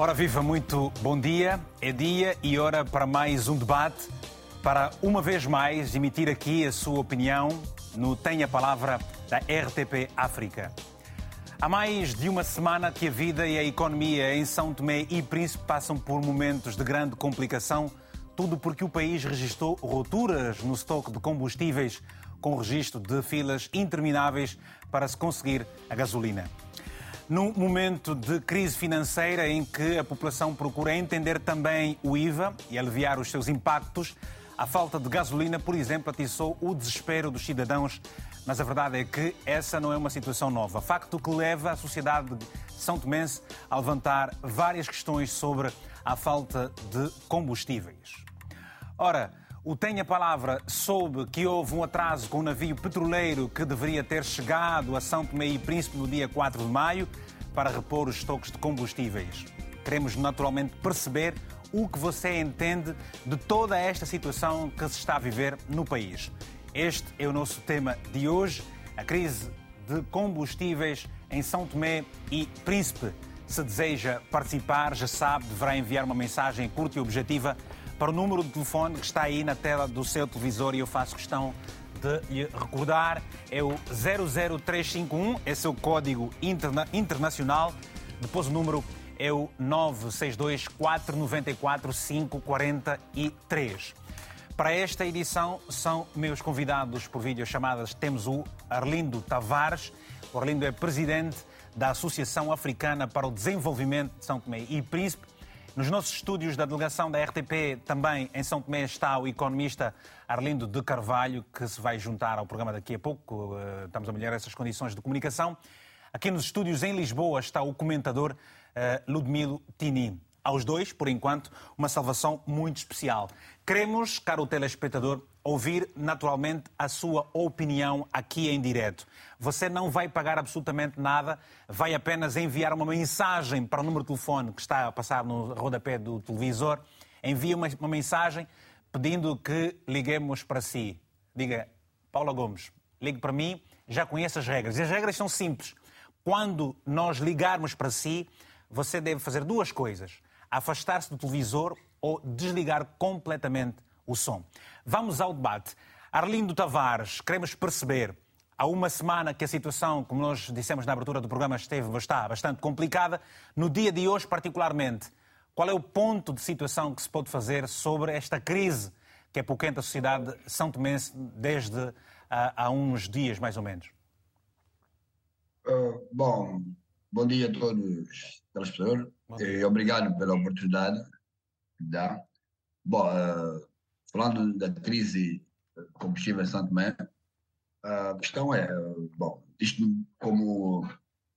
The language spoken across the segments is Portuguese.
Ora viva, muito bom dia. É dia e hora para mais um debate, para uma vez mais emitir aqui a sua opinião no Tem a Palavra da RTP África. Há mais de uma semana que a vida e a economia em São Tomé e Príncipe passam por momentos de grande complicação, tudo porque o país registrou rupturas no estoque de combustíveis, com registro de filas intermináveis para se conseguir a gasolina. Num momento de crise financeira em que a população procura entender também o IVA e aliviar os seus impactos, a falta de gasolina, por exemplo, atiçou o desespero dos cidadãos. Mas a verdade é que essa não é uma situação nova. Facto que leva a sociedade de São Tomense a levantar várias questões sobre a falta de combustíveis. Ora, o Tem a Palavra soube que houve um atraso com o navio petroleiro que deveria ter chegado a São Tomé e Príncipe no dia 4 de maio para repor os estoques de combustíveis. Queremos naturalmente perceber o que você entende de toda esta situação que se está a viver no país. Este é o nosso tema de hoje, a crise de combustíveis em São Tomé e Príncipe. Se deseja participar, já sabe, deverá enviar uma mensagem curta e objetiva para o número de telefone que está aí na tela do seu televisor e eu faço questão de lhe recordar. É o 00351, esse é o código interna internacional. Depois o número é o 962 494 543. Para esta edição são meus convidados por videochamadas. Temos o Arlindo Tavares. O Arlindo é presidente da Associação Africana para o Desenvolvimento de São Tomé e Príncipe nos nossos estúdios da delegação da RTP, também em São Tomé, está o economista Arlindo de Carvalho, que se vai juntar ao programa daqui a pouco. Eh, estamos a melhorar essas condições de comunicação. Aqui nos estúdios em Lisboa está o comentador eh, Ludmilo Tini. Aos dois, por enquanto, uma salvação muito especial. Queremos, caro telespectador, ouvir naturalmente a sua opinião aqui em direto. Você não vai pagar absolutamente nada, vai apenas enviar uma mensagem para o número de telefone que está a passar no rodapé do televisor. Envia uma, uma mensagem pedindo que liguemos para si. Diga, Paula Gomes, ligue para mim, já conhece as regras. E as regras são simples. Quando nós ligarmos para si, você deve fazer duas coisas afastar-se do televisor ou desligar completamente o som. Vamos ao debate. Arlindo Tavares, queremos perceber, há uma semana que a situação, como nós dissemos na abertura do programa, esteve, está bastante complicada. No dia de hoje, particularmente, qual é o ponto de situação que se pode fazer sobre esta crise que é pouquente a sociedade são tomense desde uh, há uns dias, mais ou menos? Uh, bom, bom dia a todos telespectador, e obrigado pela oportunidade dá. Bom, uh, falando da crise combustível em Santo Tomé, a questão é, bom, isto como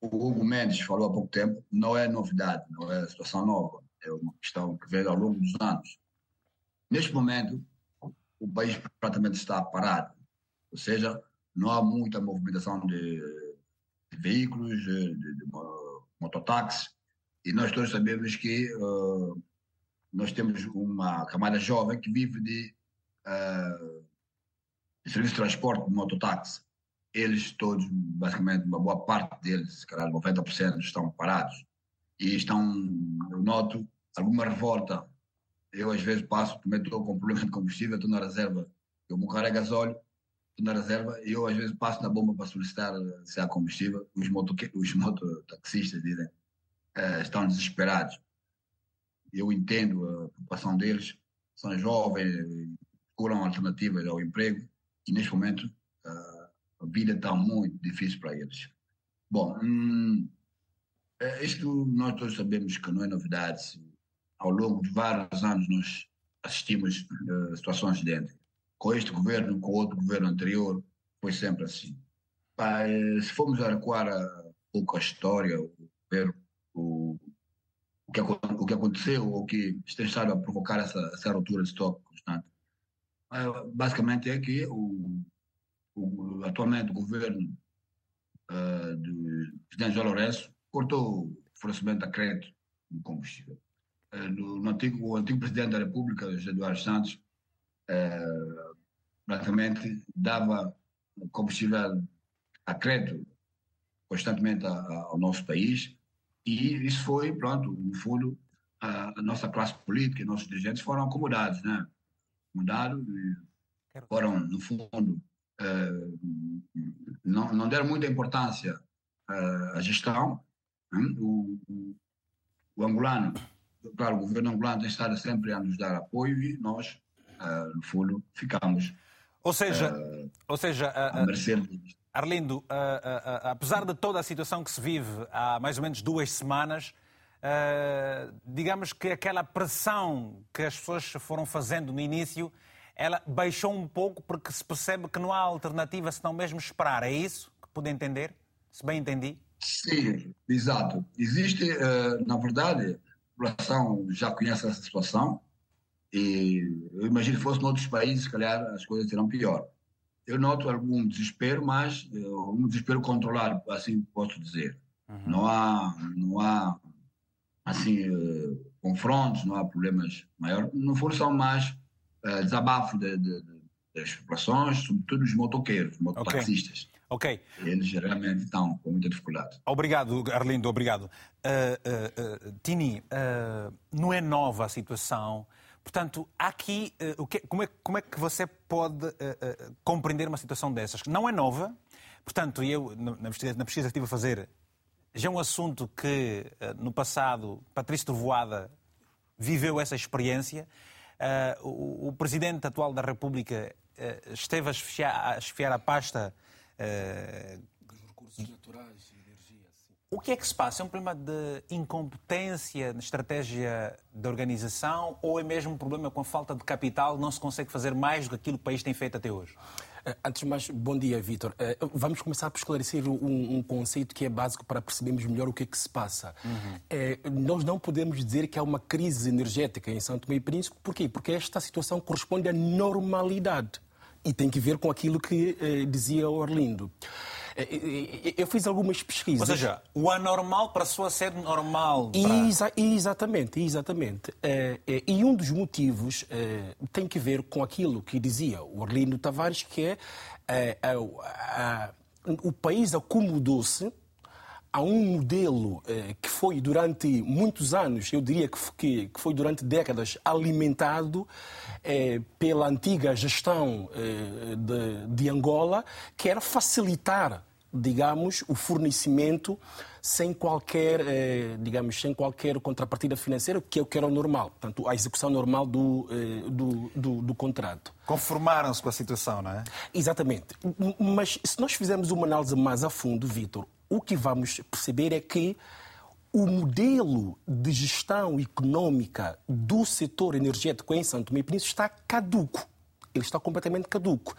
o Hugo Mendes falou há pouco tempo, não é novidade, não é situação nova, é uma questão que veio ao longo dos anos. Neste momento, o país praticamente está parado, ou seja, não há muita movimentação de, de veículos, de, de, de mototáxis, e nós todos sabemos que uh, nós temos uma camada jovem que vive de, uh, de serviço de transporte de mototáxi. Eles todos, basicamente, uma boa parte deles, se calhar 90%, estão parados. E estão, eu noto, alguma revolta. Eu, às vezes, passo, também estou com problema de combustível, estou na reserva. Eu me carrego gasóleo, estou na reserva, e eu, às vezes, passo na bomba para solicitar se há combustível. Os, os mototaxistas dizem uh, estão desesperados. Eu entendo a preocupação deles, são jovens, procuram alternativas ao emprego e neste momento a vida está muito difícil para eles. Bom, hum, eh, isto nós todos sabemos que não é novidade. Ao longo de vários anos nós assistimos uh, situações idênticas. Com este governo, com outro governo anterior, foi sempre assim. Mas, se formos a recuar a pouco a história, o, o, que, o que aconteceu ou que estado a provocar essa, essa ruptura de estoque constante. Uh, basicamente é que o, o, atualmente o governo uh, do presidente João Lourenço cortou o fornecimento a crédito de combustível. Uh, no, no, antigo, o antigo presidente da República, José Eduardo Santos, uh, praticamente dava combustível a crédito constantemente a, a, ao nosso país e isso foi, pronto, no fundo, a, a nossa classe política e nossos dirigentes foram acomodados, né? Acomodados e foram, no fundo, uh, não, não deram muita importância uh, à gestão. Né? O, o, o, angolano, claro, o governo angolano tem estado sempre a nos dar apoio e nós, uh, no fundo, ficamos. Ou seja, ou seja a mercê Arlindo, apesar de toda a situação que se vive há mais ou menos duas semanas, uh, digamos que aquela pressão que as pessoas foram fazendo no início, ela baixou um pouco porque se percebe que não há alternativa senão mesmo esperar. É isso que pude entender? Se bem entendi? Sim, exato. Existe, uh, na verdade, a população já conhece essa situação e eu imagino que fosse em outros países, se calhar as coisas serão pior. Eu noto algum desespero, mas uh, um desespero controlado, assim posso dizer. Uhum. Não há, não há assim, uh, confrontos, não há problemas maiores. No fundo, são mais uh, desabafo de, de, de, das populações, sobretudo os motoqueiros, mototaxistas. Ok. Eles geralmente estão com muita dificuldade. Obrigado, Arlindo, obrigado. Uh, uh, Tini, não é nova a situação. Portanto, aqui, que, como, é, como, é, que você pode compreender uma situação dessas? Não é nova. Portanto, eu, na pesquisa, na pesquisa que estive a fazer, já é um assunto que eh, no passado Patrício Trovoada viveu essa experiência. O, presidente atual da República esteve a esfiar, a esfiar a pasta uh, recursos naturais. O que é que se passa? É um problema de incompetência na estratégia da organização ou é mesmo um problema com a falta de capital? Não se consegue fazer mais do que aquilo que o país tem feito até hoje? Eh, antes de mais, bom dia, Vitor. Eh, vamos começar por esclarecer um, um, conceito que é básico para percebermos melhor o que é que se passa. Uhum. É, nós não podemos dizer que há uma crise energética em Santo Meio Príncipe. Porquê? Porque esta situação corresponde à normalidade. E tem que ver com aquilo que eh, dizia Orlindo. Eu fiz algumas pesquisas. Ou seja, o anormal passou a ser normal. Para... Exa exatamente, exatamente. E um dos motivos tem que ver com aquilo que dizia o Orlindo Tavares, que é o país acomodou-se a um modelo que foi durante muitos anos, eu diria que, foi durante décadas, alimentado pela antiga gestão de, Angola, que era facilitar digamos, o fornecimento sem qualquer, digamos, sem qualquer contrapartida financeira, que é o que era o normal, portanto, a execução normal do, do, do, do contrato. Conformaram-se com a situação, não é? Exatamente. Mas se nós fizermos uma análise mais a fundo, Vitor, o que vamos perceber é que o modelo de gestão econômica do setor energético em Santo Tomé e Príncipe está caduco. Ele está completamente caduco.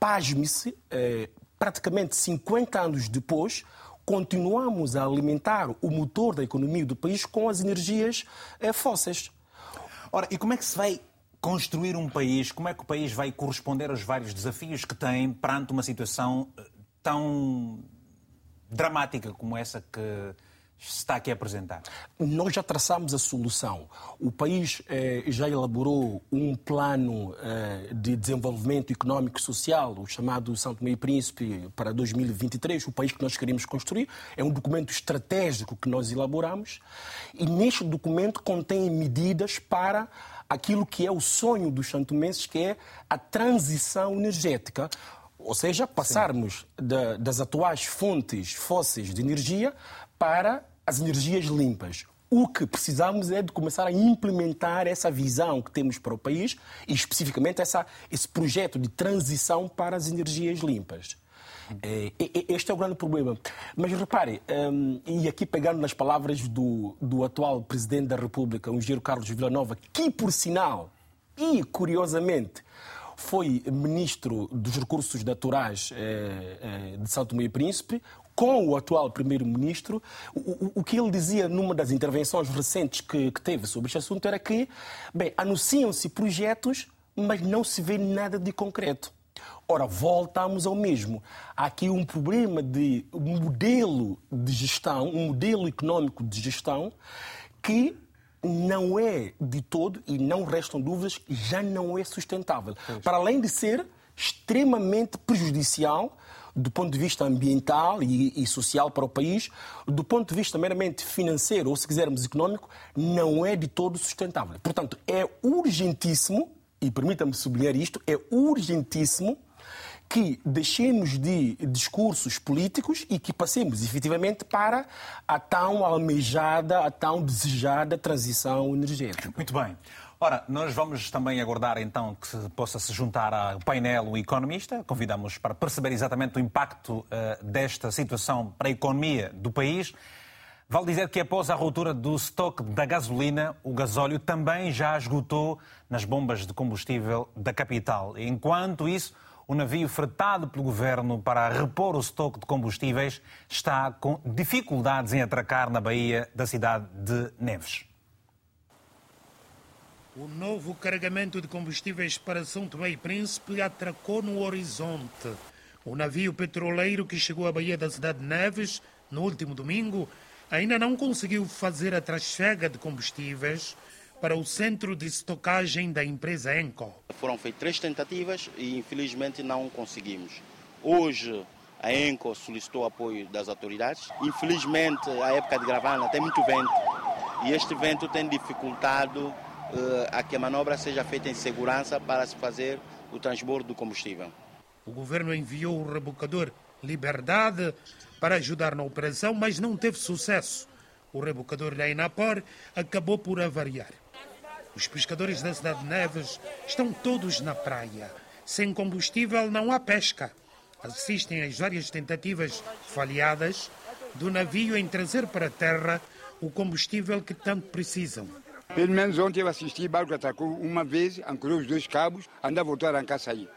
Pasme-se, eh, praticamente 50 anos depois, continuamos a alimentar o motor da economia do país com as energias eh, fósseis. Ora, e como é que se vai construir um país? Como é que o país vai corresponder aos vários desafios que tem perante uma situação eh, tão dramática como essa que está aqui a apresentar? Nós já traçamos a solução. O país eh, já elaborou um plano eh, de desenvolvimento económico e social, o chamado Tomé e Príncipe, para 2023, o país que nós queremos construir. É um documento estratégico que nós elaboramos e neste documento contém medidas para aquilo que é o sonho dos santomenses, que é a transição energética. Ou seja, passarmos das atuais fontes fósseis de energia para as energias limpas. O que precisamos é de começar a implementar essa visão que temos para o país e, especificamente, essa, esse projeto de transição para as energias limpas. É, este é o grande problema. Mas repare, um, e aqui pegando nas palavras do, do atual Presidente da República, o engenheiro Carlos Villanova, que, por sinal, e curiosamente, foi ministro dos Recursos Naturais eh, eh, de São Tomé e Príncipe, com o atual primeiro-ministro, o, o, que ele dizia numa das intervenções recentes que, que teve sobre este assunto era que, bem, anunciam-se projetos, mas não se vê nada de concreto. Ora, voltamos ao mesmo. Há aqui um problema de modelo de gestão, um modelo económico de gestão que não é de todo, e não restam dúvidas, já não é sustentável. Pois. Para além de ser extremamente prejudicial do ponto de vista ambiental e, e, social para o país, do ponto de vista meramente financeiro, ou se quisermos econômico, não é de todo sustentável. Portanto, é urgentíssimo, e permita-me sublinhar isto, é urgentíssimo que deixemos de discursos políticos e que passemos efetivamente para a tão almejada, a tão desejada transição energética. Muito bem. Ora, nós vamos também aguardar então que possa se juntar ao painel o economista. Convidamos para perceber exatamente o impacto uh, desta situação para a economia do país. Vale dizer que após a ruptura do estoque da gasolina, o gasóleo também já esgotou nas bombas de combustível da capital. Enquanto isso, o navio fretado pelo governo para repor o estoque de combustíveis está com dificuldades em atracar na baía da cidade de Neves. O novo carregamento de combustíveis para São Tomé e Príncipe atracou no horizonte. O navio petroleiro que chegou à Baía da Cidade de Neves no último domingo ainda não conseguiu fazer a trasfega de combustíveis para o centro de estocagem da empresa Enco. Foram feitas três tentativas e infelizmente não conseguimos. Hoje a Enco solicitou apoio das autoridades. Infelizmente a época de gravana tem muito vento e este vento tem dificultado eh, a que a manobra seja feita em segurança para se fazer o transbordo do combustível. O governo enviou o rebocador Liberdade para ajudar na operação, mas não teve sucesso. O rebocador da Inapor acabou por avariar. Os pescadores da cidade de Neves estão todos na praia. Sem combustível não há pesca. Assistem às várias tentativas falhadas do navio em trazer para a terra o combustível que tanto precisam. Pelo menos ontem eu assisti, o barco atacou uma vez, ancorou os dois cabos, anda a voltar a arrancar sair.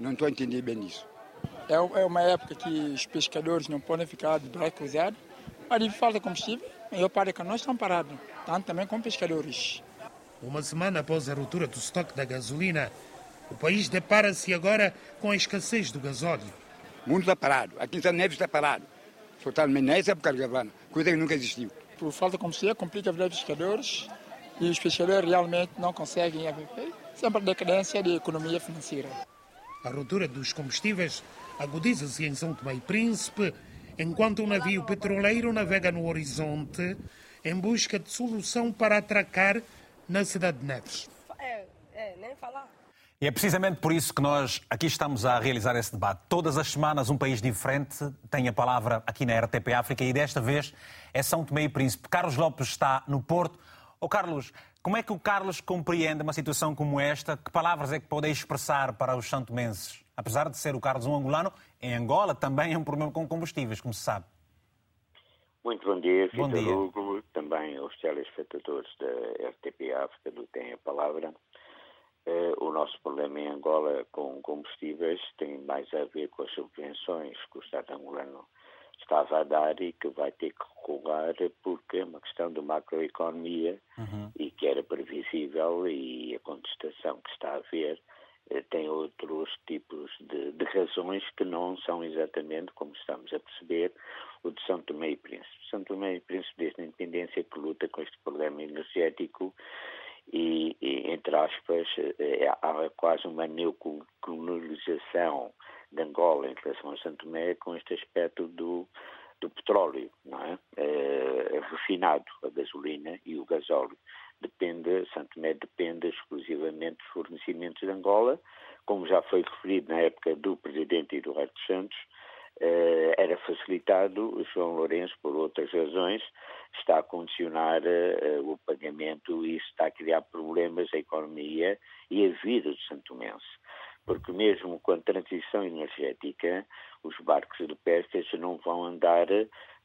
Não estou a entender bem isso. É, é uma época que os pescadores não podem ficar de braço cruzado, mas falta combustível, e eu paro que nós estamos parados, tanto também com pescadores. Uma semana após a ruptura do estoque da gasolina, o país depara-se agora com a escassez do gasóleo. O mundo está parado, aqui em São Neves está parado. Totalmente, nessa época de Garavana, coisa que nunca existiu. Por falta de combustível, complica a vida dos pescadores, e os pescadores realmente não conseguem viver. Sempre a decadência da economia financeira. A ruptura dos combustíveis agudiza-se em São Tomé e Príncipe, enquanto o navio petroleiro navega no horizonte em busca de solução para atracar na cidade de Neves. É, é, nem falar. E é precisamente por isso que nós aqui estamos a realizar esse debate. Todas as semanas um país diferente tem a palavra aqui na RTP África e desta vez é São Tomé e Príncipe. Carlos Lopes está no Porto Oh, Carlos, como é que o Carlos compreende uma situação como esta? Que palavras é que pode expressar para os santomenses? Apesar de ser o Carlos um angolano, em Angola também é um problema com combustíveis, como se sabe. Muito bom dia, bom dia. Hugo, também aos telespectadores da RTP África do Tem a Palavra. Uh, o nosso problema em Angola com combustíveis tem mais a ver com as subvenções que o Estado angolano estava a dar e que vai ter que recuar porque é uma questão de macroeconomia uhum. e que era previsível e a contestação que está a haver eh, tem outros tipos de, de, razões que não são exatamente, como estamos a perceber, o de São Tomé e Príncipe. São Tomé e Príncipe, desde a independência, que luta com este problema energético e, e entre aspas, é, há quase uma neocolonização de Angola em relação a Santo Tomé com este aspecto do, do petróleo, não é? é? refinado, a gasolina e o gasóleo. Depende, Santo Tomé depende exclusivamente dos fornecimentos de Angola, como já foi referido na época do presidente Eduardo Santos, eh, era facilitado, João Lourenço, por outras razões, está a condicionar eh, o pagamento e está a criar problemas à economia e à vida do santomense porque mesmo com a transição energética, os barcos pesca não vão andar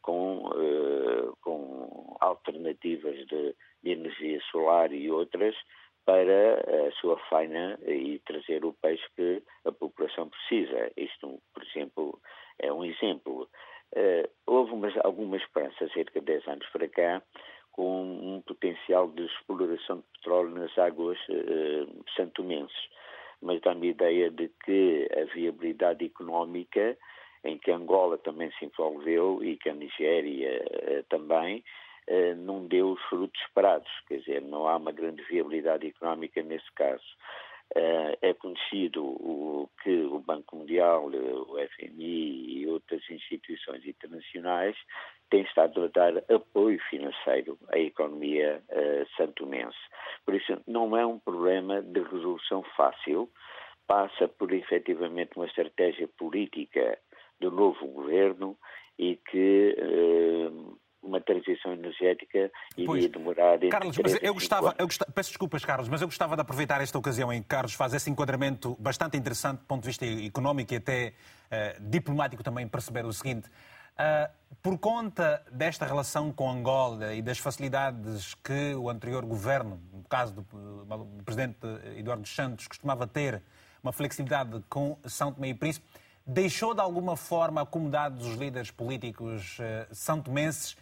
com, uh, com alternativas de, de, energia solar e outras para a sua faina e trazer o peixe que a população precisa. Isto, por exemplo, é um exemplo. Uh, houve umas, alguma esperança, cerca de 10 anos para cá, com um potencial de exploração de petróleo nas águas uh, santomenses mas dá-me a ideia de que a viabilidade económica, em que Angola também se envolveu e que a Nigéria eh, também, eh, não deu os frutos esperados, quer dizer, não há uma grande viabilidade económica nesse caso. Uh, é conhecido que o Banco Mundial, o FMI e outras instituições internacionais têm estado a dar apoio financeiro à economia uh, santomense. Por isso, não é um problema de resolução fácil, passa por efetivamente uma estratégia política do novo governo e que uh, uma transição energética iria demorar. Carlos, mas eu gostava, eu gostava, peço desculpas, Carlos, mas eu gostava de aproveitar esta ocasião em que Carlos faz esse enquadramento bastante interessante do ponto de vista económico e até uh, diplomático também perceber o seguinte. Uh, por conta desta relação com Angola e das facilidades que o anterior governo, no caso do, do presidente Eduardo Santos, costumava ter, uma flexibilidade com São Tomé e Príncipe, deixou de alguma forma acomodados os líderes políticos uh, santomenses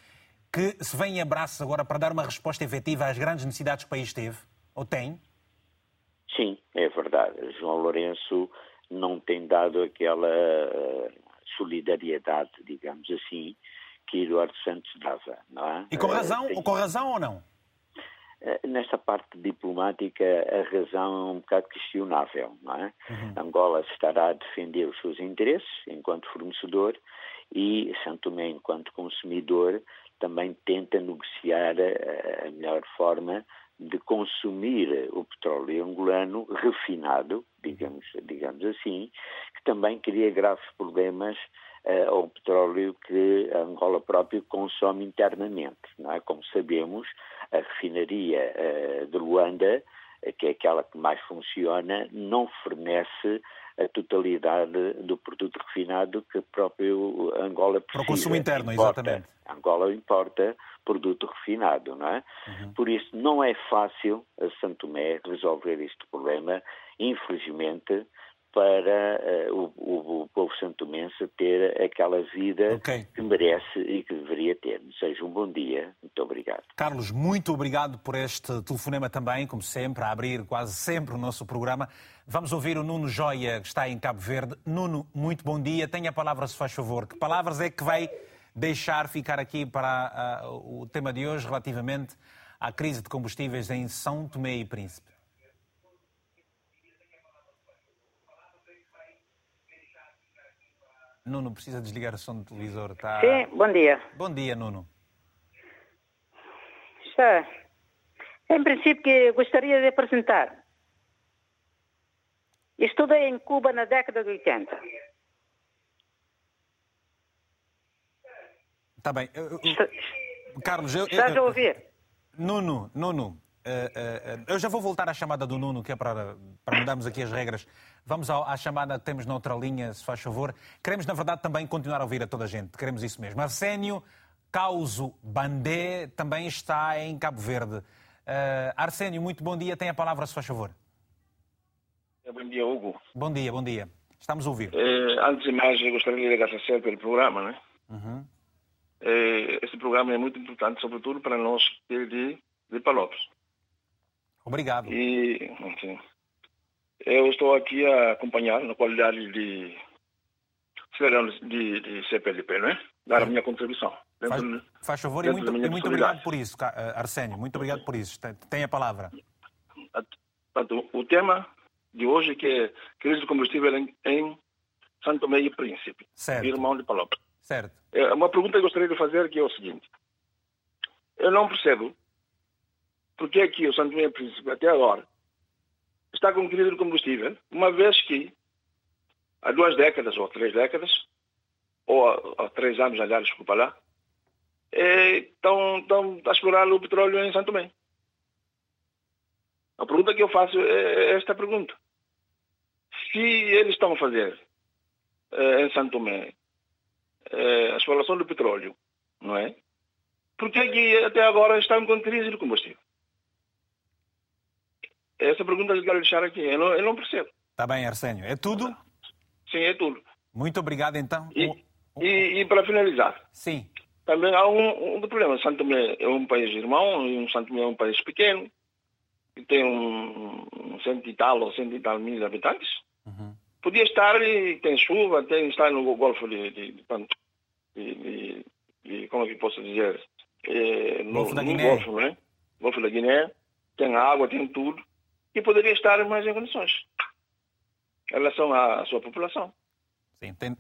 que se vêm em abraços agora para dar uma resposta efetiva às grandes necessidades que o país teve? Ou tem? Sim, é verdade. João Lourenço não tem dado aquela uh, solidariedade, digamos assim, que Eduardo Santos dava, não é? E com razão, uh, tem... com razão ou não? Eh, nesta parte diplomática, a razão é um bocado questionável. Não é? Uhum. Angola estará a defender os seus interesses enquanto fornecedor e Santo Tomé, enquanto consumidor, também tenta negociar a, a melhor forma de consumir o petróleo angolano refinado, digamos, digamos assim, que também cria graves problemas uh, ao petróleo que a Angola própria consome internamente. Não é? Como sabemos, a refinaria uh, de Luanda, que é aquela que mais funciona, não fornece a totalidade do produto refinado que próprio Angola precisa. Para o consumo interno, importa, exatamente. Angola importa produto refinado, não é? Uhum. Por isso não é fácil a Santo Tomé resolver este problema, infelizmente, para uh, o, o, povo santomense ter aquela vida okay. que merece e que deveria ter. Seja um bom dia. Muito obrigado. Carlos, muito obrigado por este telefonema também, como sempre, a abrir quase sempre o nosso programa. Vamos ouvir o Nuno Joia, que está em Cabo Verde. Nuno, muito bom dia. Tenha a palavra, se faz favor. Que palavras é que vai deixar ficar aqui para uh, o tema de hoje relativamente à crise de combustíveis em São Tomé e Príncipe? Nuno, precisa desligar o som do televisor. Tá... Sim, bom dia. Bom dia, Nuno. Está. Em princípio, que gostaria de apresentar. Estudei em Cuba na década de 80. Está bem. Eu, eu, Carlos, eu, Estás a ouvir? Nuno, Nuno, eh, eh, eu já vou voltar à chamada do Nuno, que é para, para mudarmos aqui as regras. Vamos à chamada que temos na outra linha, se faz favor. Queremos, na verdade, também continuar a ouvir a toda a gente. Queremos isso mesmo. Arsénio Causo Bandé também está em Cabo Verde. Arsénio, muito bom dia. Tem a palavra, se faz favor. Bom dia, Hugo. Bom dia, bom dia. Estamos a ouvir. antes de mais, eu gostaria de agradecer pelo programa. Né? Uhum. este programa é muito importante, sobretudo para nós de, de Palopes. Obrigado. E, enfim, eu estou aqui a acompanhar na qualidade de cidadão de, de CPLP, não é? Dar a minha contribuição. Faz, faz favor e muito, e muito obrigado por isso, eh, Arsénio. Muito obrigado por isso. Tem a palavra. O tema de hoje é que é crise de combustível em, em Santo Tomé e Príncipe, certo. irmão de Palopes. Certo. É, uma pergunta que eu gostaria de fazer que é o seguinte. Eu não percebo porque é que o Santo Tomé Príncipe, até agora, está com crise de combustível, uma vez que há duas décadas ou três décadas, ou há, três anos, aliás, desculpa lá, é, estão, estão a explorar o petróleo em Santo Tomé. A pergunta que eu faço é, é esta pergunta. Se eles estão a fazer é, em Santo Tomé é, a exploração do petróleo, não é? Por que, é que até agora estão com crise de combustível? Essa pergunta que eu quero deixar aqui. Eu não, eu não percebo. Está bem, Arsénio. É tudo? Sim, é tudo. Muito obrigado, então. E, e, e para finalizar. Sim. Também há um, um problema. Santo Tomé é um país irmão, e Santo Tomé é um país pequeno, que tem um, um cento e tal ou cento e tal mil habitantes. Uhum. Podia estar, e tem chuva, tem estar no Golfo de, de, de, de, de como é que posso dizer? É, no, Golfo da Guiné. Golfo, né? Golfo da Guiné. Tem água, tem tudo e poderia estar mais em condições em relação à sua população. Sim, tem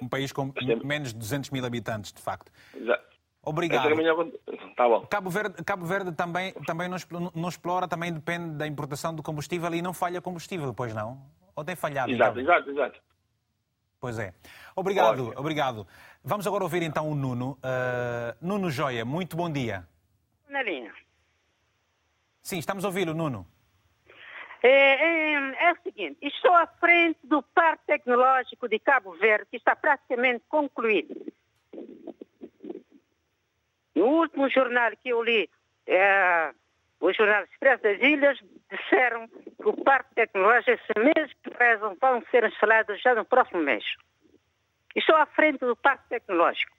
um país com menos de 200 mil habitantes, de facto. Exato. Obrigado. É minha... Tá bom. Cabo Verde, Cabo Verde também, também não, não explora, também depende da importação do combustível e não falha combustível, pois não? Ou tem falhado? Exato, então? exato, exato. Pois é. Obrigado, Ótimo. obrigado. Vamos agora ouvir então o Nuno. Uh, Nuno Joia, muito bom dia. Na linha. Sim, estamos a ouvi-lo, Nuno. É, é, é, o seguinte, estou à frente do Parque Tecnológico de Cabo Verde, que está praticamente concluído. No último jornal que eu li, é, o jornal Expresso das Ilhas, disseram que o Parque Tecnológico, esse mês que prezam, vão ser instalados já no próximo mês. Estou à frente do Parque Tecnológico.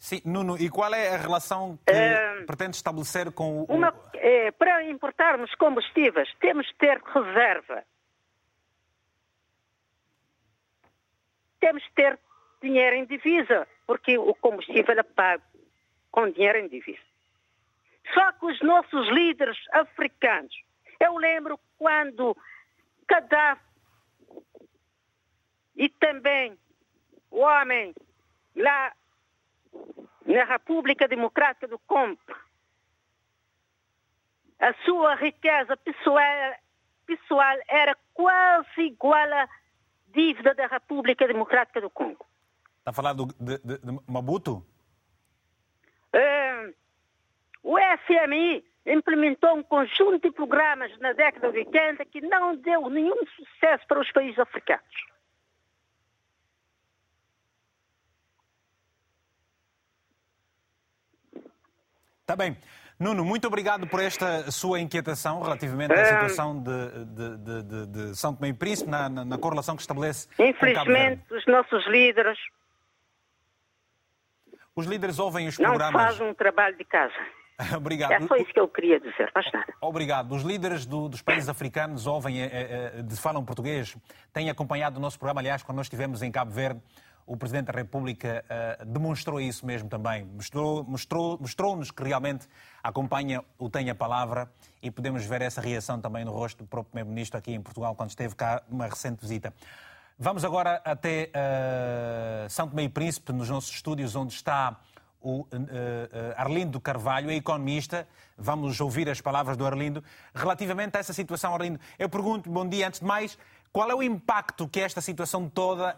Sim, Nuno, e qual é a relação que é, pretende estabelecer com o. Uma, é, para importarmos combustíveis, temos de ter reserva. Temos de ter dinheiro em divisa, porque o combustível é pago com dinheiro em divisa. Só que os nossos líderes africanos, eu lembro quando Gaddafi e também o homem lá na República Democrática do Congo, a sua riqueza pessoal, pessoal era quase igual à dívida da República Democrática do Congo. Está a falar do, de, de, de Mabuto? É, o FMI implementou um conjunto de programas na década de 80 que não deu nenhum sucesso para os países africanos. Está bem. Nuno, muito obrigado por esta sua inquietação relativamente à situação de, de, de, de São Tomé e Príncipe, na, na, na correlação que estabelece. Infelizmente, os nossos líderes os líderes ouvem os programas. Não fazem um trabalho de casa. Obrigado. É só isso que eu queria dizer, mais nada. Obrigado. Os líderes do, dos países africanos ouvem, é, é, falam português, têm acompanhado o nosso programa. Aliás, quando nós estivemos em Cabo Verde, o Presidente da República uh, demonstrou isso mesmo também. Mostrou-nos mostrou, mostrou que realmente acompanha o Tem a Palavra e podemos ver essa reação também no rosto do próprio Primeiro-Ministro aqui em Portugal, quando esteve cá numa recente visita. Vamos agora até uh, São Tomé e Príncipe, nos nossos estúdios, onde está o uh, Arlindo Carvalho, é economista. Vamos ouvir as palavras do Arlindo. Relativamente a essa situação, Arlindo, eu pergunto, bom dia, antes de mais, qual é o impacto que esta situação toda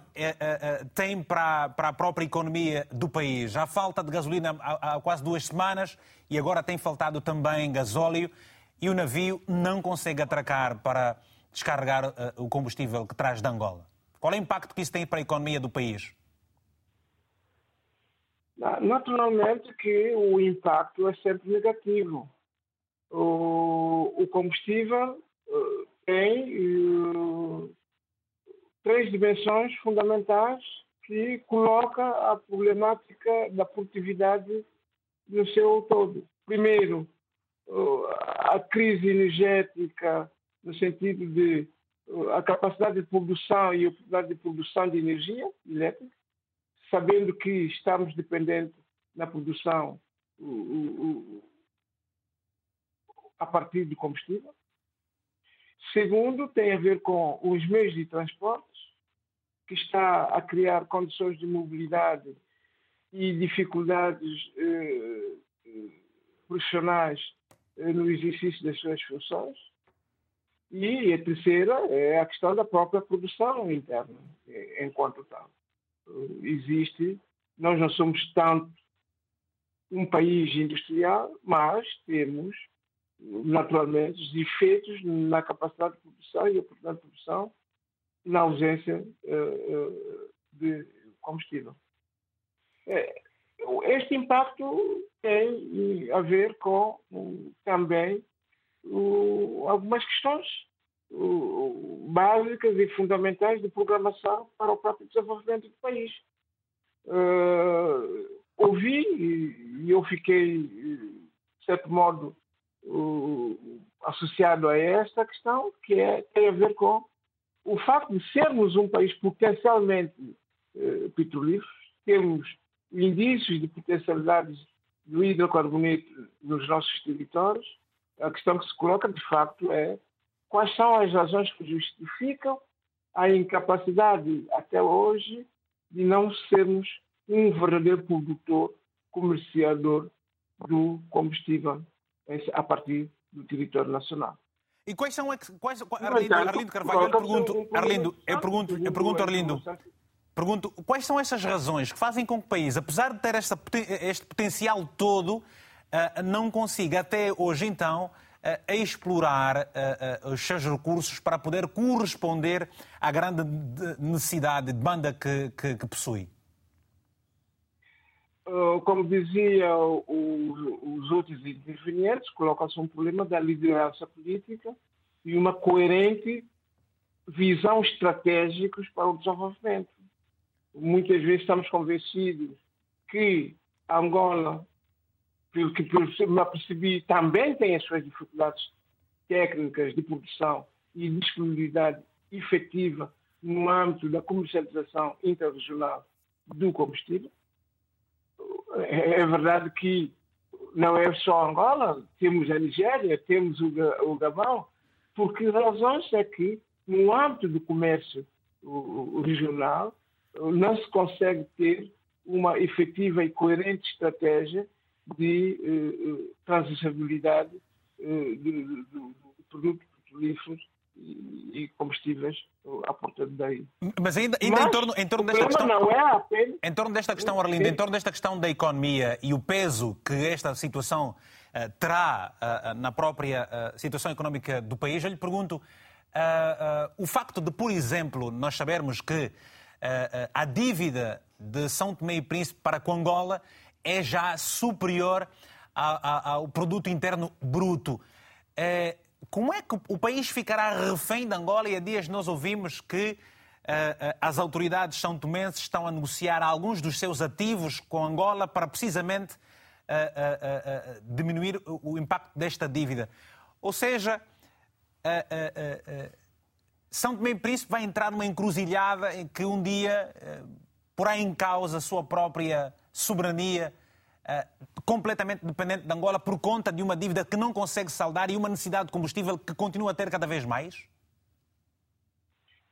tem para, para a própria economia do país? Já falta de gasolina há, há quase duas semanas e agora tem faltado também gasóleo e o navio não consegue atracar para descarregar o combustível que traz de Angola. Qual é o impacto que isso tem para a economia do país? Naturalmente que o impacto é sempre negativo. O, o combustível uh, tem três dimensões fundamentais que coloca a problemática da produtividade no seu todo. Primeiro, a crise energética no sentido de a capacidade de produção e a oportunidade de produção de energia elétrica, sabendo que estamos dependentes na produção a partir de combustível. Segundo, tem a ver com os meios de transportes, que está a criar condições de mobilidade e dificuldades eh, eh profissionais eh, no exercício das suas funções. E a terceira é a questão da própria produção interna, enquanto tal. Existe, nós não somos tanto um país industrial, mas temos, naturalmente, efeitos na capacidade de produção e a oportunidade de produção na ausência uh, de combustível. É, este impacto tem a ver com também algumas questões básicas e fundamentais de programação para o próprio desenvolvimento do país. Uh, ouvi e, eu fiquei, de certo modo, associado a esta questão, que é, tem a ver com o facto de sermos um país potencialmente uh, petrolífero, temos indícios de potencialidades do hidrocarboneto nos nossos territórios, a questão que se coloca, de facto, é quais são as razões que justificam a incapacidade, até hoje, de não sermos um verdadeiro produtor, comerciador do combustível a partir do território nacional. E quais são quais, Arlindo, Arlindo Carvalho, eu pergunto, Arlindo, eu pergunto, eu pergunto, Arlindo, pergunto, quais são essas razões que fazem com que o país, apesar de ter esta, este potencial todo, eh, não consiga até hoje então eh, a explorar eh, os seus recursos para poder corresponder à grande necessidade de banda que, que, que possui? Como dizia os outros intervenientes, coloca-se um problema da liderança política e uma coerente visão estratégica para o desenvolvimento. Muitas vezes estamos convencidos que Angola pelo que me percebi, também tem as suas dificuldades técnicas de produção e disponibilidade efetiva no âmbito da comercialização interregional do combustível. É, é verdade que não é só Angola, temos a Nigéria, temos o Gabão, por que razões é que, no âmbito do comércio regional, não se consegue ter uma efetiva e coerente estratégia de uh, transitabilidade uh, de, produtos petrolíferos e combustíveis à porta daí. Mas ainda, ainda Mas, em torno, em torno desta questão. Não é apenas... Em torno desta questão, Arlindo, em torno desta questão da economia e o peso que esta situação uh, terá uh, na própria uh, situação económica do país, eu lhe pergunto: o facto de, por exemplo, nós sabermos que a dívida de São Tomé e Príncipe para com Angola é já superior ao produto interno bruto. Como é que o país ficará refém de Angola? E há dias nós ouvimos que uh, as autoridades são tomenses estão a negociar alguns dos seus ativos com Angola para precisamente uh, uh, diminuir o impacto desta dívida. Ou seja, São Tomé e Príncipe vai entrar numa encruzilhada em que um dia porá em causa a sua própria soberania completamente dependente de Angola por conta de uma dívida que não consegue saldar e uma necessidade de combustível que continua a ter cada vez mais?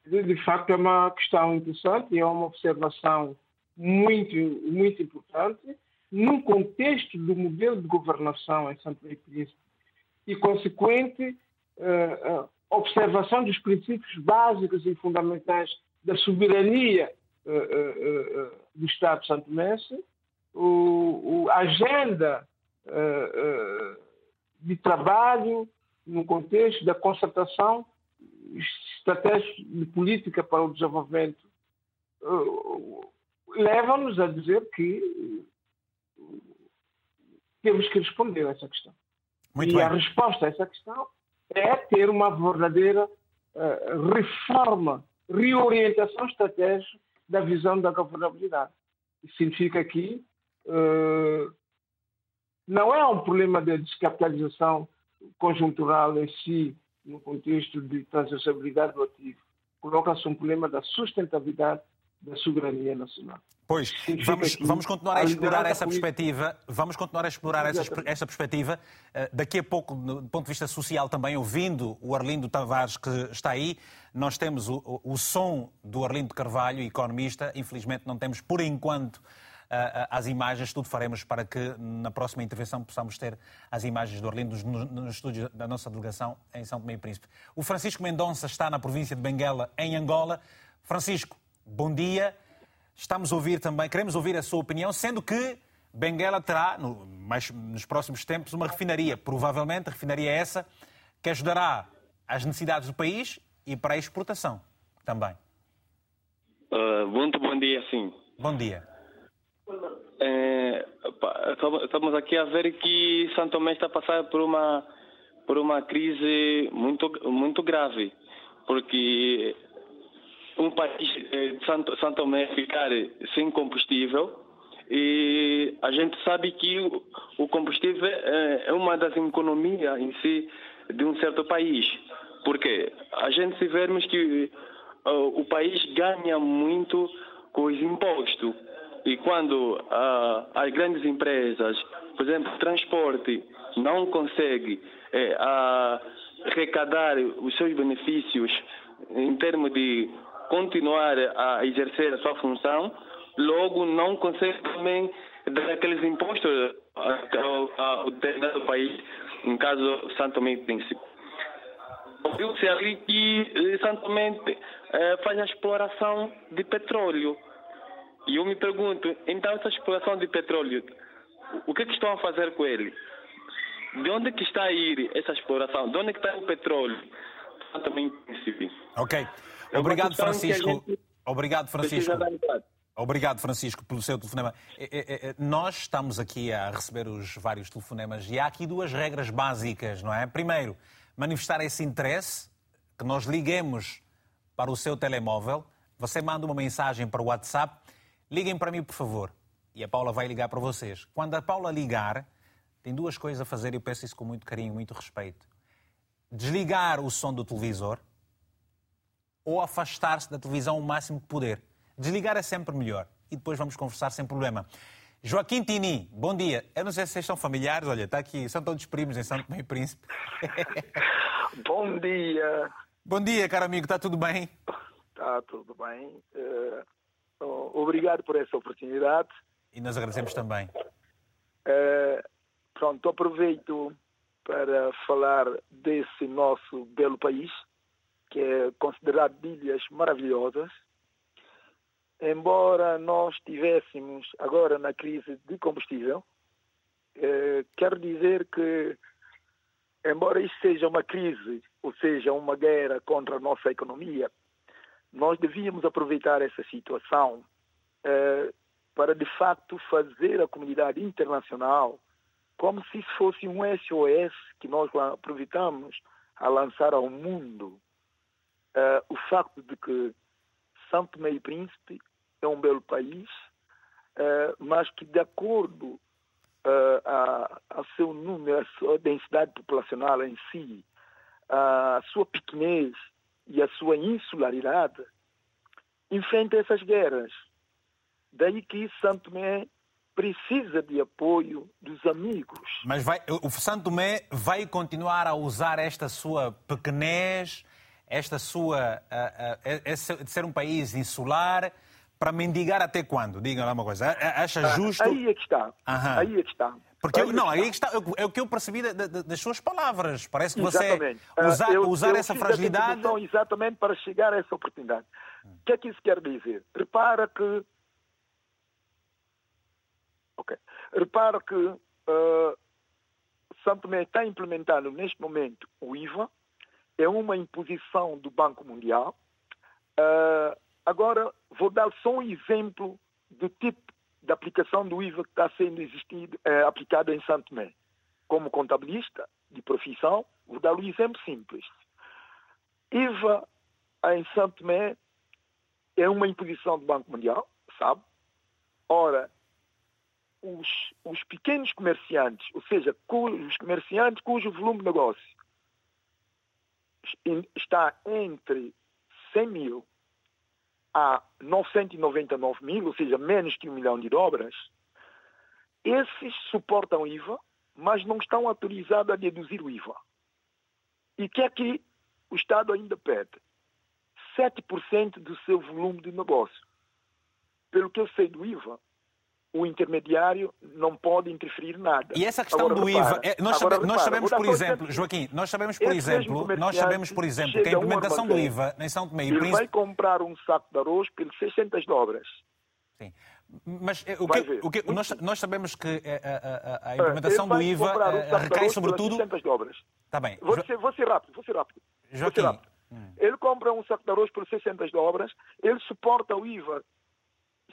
De, facto, é uma questão interessante e é uma observação muito, muito importante num contexto do modelo de governação em Santo Tomé Príncipe e consequente uh, uh, observação dos princípios básicos e fundamentais da soberania uh, do Estado santomense, o, o, agenda uh, uh, de trabalho no contexto da concertação estratégia de política para o desenvolvimento uh, leva-nos a dizer que temos que responder a essa questão. Muito e bem. a resposta a essa questão é ter uma verdadeira reforma, reorientação estratégica da visão da governabilidade. Isso significa que não é um problema de descapitalização conjuntural em si, no contexto de transversabilidade do ativo. Coloca-se um problema da sustentabilidade da soberania nacional. Pois, vamos, vamos continuar a explorar essa perspectiva. Vamos continuar a explorar essa, essa perspectiva. Eh, daqui a pouco, do ponto de vista social, também ouvindo o Arlindo Tavares, que está aí, nós temos o, o som do Arlindo Carvalho, economista. Infelizmente, não temos, por enquanto, as imagens, tudo faremos para que na próxima intervenção possamos ter as imagens do Orlindo nos, nos estúdios da nossa delegação em São Tomé e Príncipe. O Francisco Mendonça está na província de Benguela, em Angola. Francisco, bom dia. Estamos a ouvir também, queremos ouvir a sua opinião, sendo que Benguela terá, no, mais, nos próximos tempos, uma refinaria, provavelmente, refinaria essa, que ajudará às necessidades do país e para a exportação também. Uh, muito bom dia, sim. Bom dia. É, estamos aqui a ver que São Tomé está a passar por uma por uma crise muito muito grave, porque um país de Santo, São Tomé ficar sem combustível e a gente sabe que o, combustível é, é uma das economias em si de um certo país, porque a gente se vermos que uh, o país ganha muito com os impostos e quando uh, as grandes empresas, por exemplo, transporte, não consegue é, a arrecadar os seus benefícios em termos de continuar a exercer a sua função, logo não consegue também dar aqueles impostos ao, ao determinado país, no caso Santo Tomé e Príncipe. Viu-se ali que eh, Santo Tomé eh, faz a exploração de petróleo. E eu me pergunto, então essa exploração de petróleo, o que, é que estão a fazer com ele? De onde é que está a ir essa exploração? De onde é que está o petróleo? E Príncipe. Ok. Obrigado, Francisco. Obrigado, Francisco. Obrigado, Francisco, pelo seu telefonema. É, é, é, nós estamos aqui a receber os vários telefonemas e há aqui duas regras básicas, não é? Primeiro, manifestar esse interesse, que nós liguemos para o seu telemóvel. Você manda uma mensagem para o WhatsApp. Liguem para mim, por favor. E a Paula vai ligar para vocês. Quando a Paula ligar, tem duas coisas a fazer e eu peço isso com muito carinho, muito respeito. Desligar o som do televisor ou afastar-se da televisão o máximo que puder. Desligar é sempre melhor e depois vamos conversar sem problema. Joaquim Tini, bom dia. Eu não sei se vocês são familiares, olha, está aqui, são todos primos em Santo Tomé e Príncipe. bom dia. Bom dia, caro amigo, está tudo bem? Está tudo bem. Uh, obrigado por essa oportunidade. E nós agradecemos também. Uh, pronto, aproveito para falar desse nosso belo país que é considerado de ilhas maravilhosas, embora nós estivéssemos agora na crise de combustível, eh, quero dizer que, embora isto seja uma crise, ou seja, uma guerra contra a nossa economia, nós devíamos aproveitar essa situação eh, para, de facto, fazer a comunidade internacional como se fosse um SOS que nós aproveitamos a lançar ao mundo. Uh, o facto de que São Tomé e Príncipe é um belo país, uh, mas que de acordo uh, a, a, seu número, a sua densidade populacional em si, a sua pequenez e a sua insularidade, enfrenta essas guerras. Daí que Santo Tomé precisa de apoio dos amigos. Mas vai, o Santo Tomé vai continuar a usar esta sua pequenez, esta sua uh, uh, de ser um país insular para mendigar até quando? Diga lá uma coisa. Acha ah, justo? Aí é que está. Uhum. Aí é que está. Porque eu, não, aí é está. É o que eu percebi de, de, das suas palavras. Parece que você usar, eu, usar eu essa fragilidade. Exatamente para chegar a essa oportunidade. O que é que isso quer dizer? Repara que. Ok. Repara que uh, Santo Tomé está implementando neste momento o IVA é uma imposição do Banco Mundial. Uh, agora, vou dar só um exemplo do tipo de aplicação do IVA que está sendo existido, uh, aplicado em Santo Tomé. Como contabilista de profissão, vou dar um exemplo simples. IVA em Santo Tomé é uma imposição do Banco Mundial, sabe? Ora, os, os pequenos comerciantes, ou seja, os comerciantes cujo volume de negócio está entre 100 mil a 999 mil, ou seja, menos que um milhão de dólares, esses suportam IVA, mas não estão autorizados a deduzir o IVA. E que é que o Estado ainda pede? 7% do seu volume de negócio. Pelo que eu sei do IVA, o intermediário não pode interferir nada. E essa questão agora, do IVA, é, nós, sabe, nós sabemos, por exemplo, Joaquim, nós sabemos, por exemplo, nós sabemos, por exemplo, que a implementação do IVA em São Tomé e Príncipe... Ele vai comprar um saco de arroz pelos 600 dólares. Sim. Mas eh, o que, o que, nós, nós, sabemos que eh, a, a, a implementação do IVA um eh, recai sobretudo... 600 dólares. Está bem. Vou ser, vou ser rápido, vou ser rápido. Joaquim. Ser rápido. Hum. Ele compra um saco de arroz por 600 dólares, ele suporta o IVA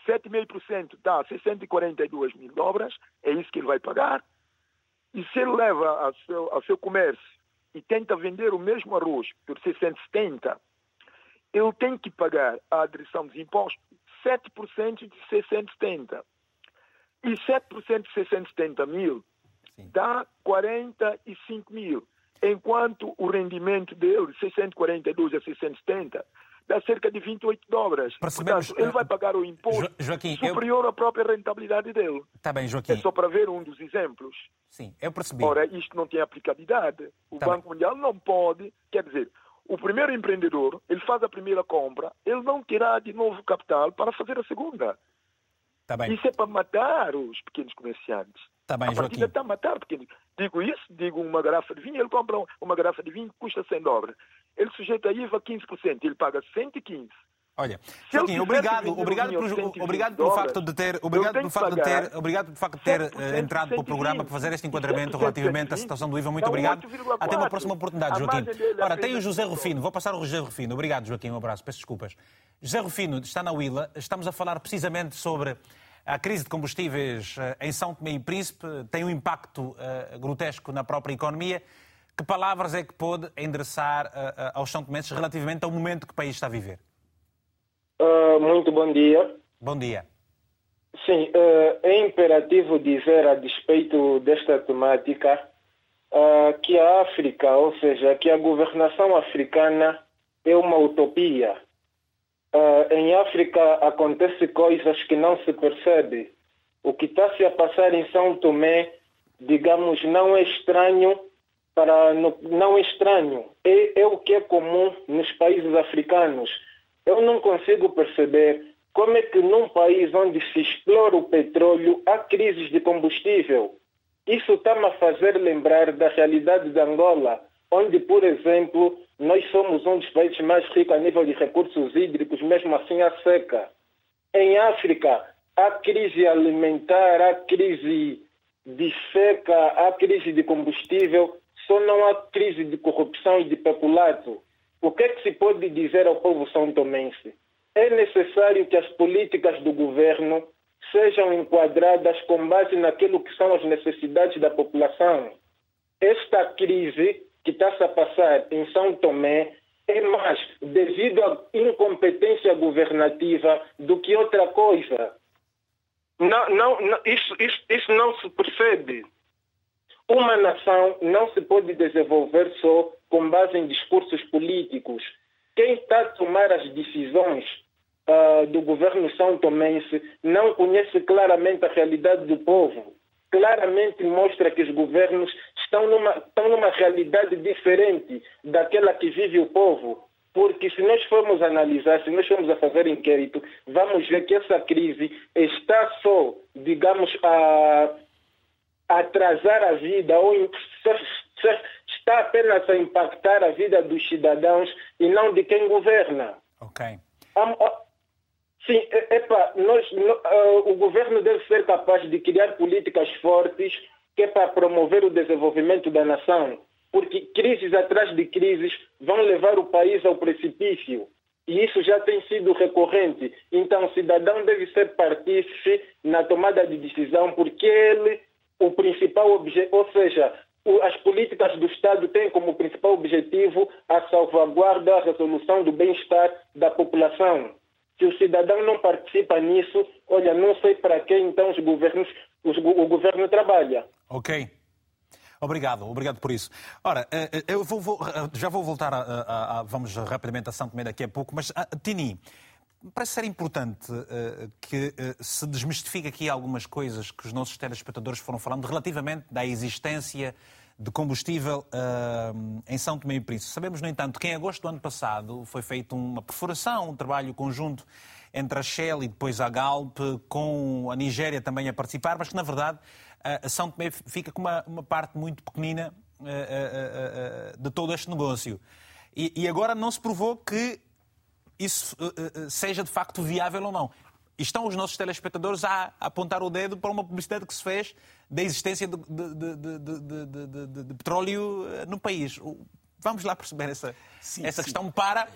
7,5% dá 642 mil dólares, é isso que ele vai pagar. E se ele leva ao seu, ao seu comércio e tenta vender o mesmo arroz por 670, ele tem que pagar a adição dos impostos 7% de 670. E 7% de 670 mil Sim. dá 45 mil. Enquanto o rendimento dele, 642 a 670, dá cerca de 28 dólares. Percebemos, Portanto, ele vai pagar o imposto jo Joaquim, superior eu... à própria rentabilidade dele. Está bem, Joaquim. É só para ver um dos exemplos. Sim, eu percebi. Ora, isto não tem aplicabilidade. O tá Banco bem. Mundial não pode, quer dizer, o primeiro empreendedor, ele faz a primeira compra, ele não terá de novo capital para fazer a segunda. Tá bem. Isso é para matar os pequenos comerciantes. Tá bem, a partida está a matar pequenos. Digo isso, digo uma garrafa de vinho, ele compra uma garrafa de vinho que custa 100 dólares. Ele sujeita a IVA 15%, ele paga 115. Olha, Joaquim, obrigado, obrigado, por, obrigado pelo facto de ter, obrigado pelo facto de ter, obrigado pelo facto de ter entrado para o programa para fazer este enquadramento relativamente à situação do IVA. Muito obrigado. Até uma próxima oportunidade, Joaquim. Ora, tem o José Rufino. Vou passar o José Rufino. Obrigado, Joaquim. Um abraço. Peço desculpas. José Rufino está na Willa. Estamos a falar precisamente sobre a crise de combustíveis uh, em São Tomé e Príncipe. Tem um impacto uh, grotesco na própria economia. Que palavras é que pode endereçar aos São Tomenses relativamente ao momento que o país está a viver? Uh, muito bom dia. Bom dia. Sim, uh, é imperativo dizer a despeito desta temática uh, que a África, ou seja, que a governação africana é uma utopia. Em África acontecem coisas que não se percebe. O que está se a passar em São Tomé, digamos, não é estranho para não é estranho. É, é o que é comum nos países africanos eu não consigo perceber como é que num país onde se explora o petróleo há crises de combustível. Isso está-me a fazer lembrar da realidade de Angola, onde, por exemplo, nós somos um dos países mais ricos a nível de recursos hídricos, mesmo assim há seca. Em África, há crise alimentar, há crise de seca, há crise de combustível, só não há crise de corrupção e de peculato. O que é que se pode dizer ao povo são tomense? É necessário que as políticas do governo sejam enquadradas com base naquilo que são as necessidades da população. Esta crise que está-se a passar em São Tomé é mais devido à incompetência governativa do que outra coisa. Não, não, não, isso, isso, isso não se percebe. Uma nação não se pode desenvolver só com base em discursos políticos. Quem está a tomar as decisões uh, do governo são tomense não conhece claramente a realidade do povo. Claramente mostra que os governos estão numa, estão numa realidade diferente daquela que vive o povo. Porque se nós formos analisar, se nós formos a fazer inquérito, vamos ver que essa crise está só, digamos, a atrasar a vida ou está apenas a impactar a vida dos cidadãos e não de quem governa. Ok. Sim, epa, nós, uh, o governo deve ser capaz de criar políticas fortes que é para promover o desenvolvimento da nação, porque crises atrás de crises vão levar o país ao precipício. E isso já tem sido recorrente. Então, o cidadão deve ser partícipe na tomada de decisão, porque ele o principal objetivo, ou seja, as políticas do Estado têm como principal objetivo a salvaguarda, a resolução do bem-estar da população. Se o cidadão não participa nisso, olha, não sei para quem então os governos, os, o governo trabalha. Ok. Obrigado, obrigado por isso. Ora, eh, eh, eu vou, vou, eh, já vou voltar a, a, a, vamos rapidamente a São Tomé daqui a pouco, mas Tini, parece ser importante que se desmistifique aqui algumas coisas que os nossos telespectadores foram falando relativamente da existência de combustível uh, em São Tomé e Príncipe. Sabemos, no entanto, que em agosto do ano passado foi feita uma perfuração, um trabalho conjunto entre a Shell e depois a Galp, com a Nigéria também a participar, mas que, na verdade, a São Tomé fica com uma, uma parte muito pequenina de todo este negócio. E, e agora não se provou que isso uh, seja de facto viável ou não. Estão os nossos telespectadores a apontar o dedo para uma publicidade que se fez da existência de, de, de, de petróleo no país. Vamos lá perceber essa, sim, essa sim. questão para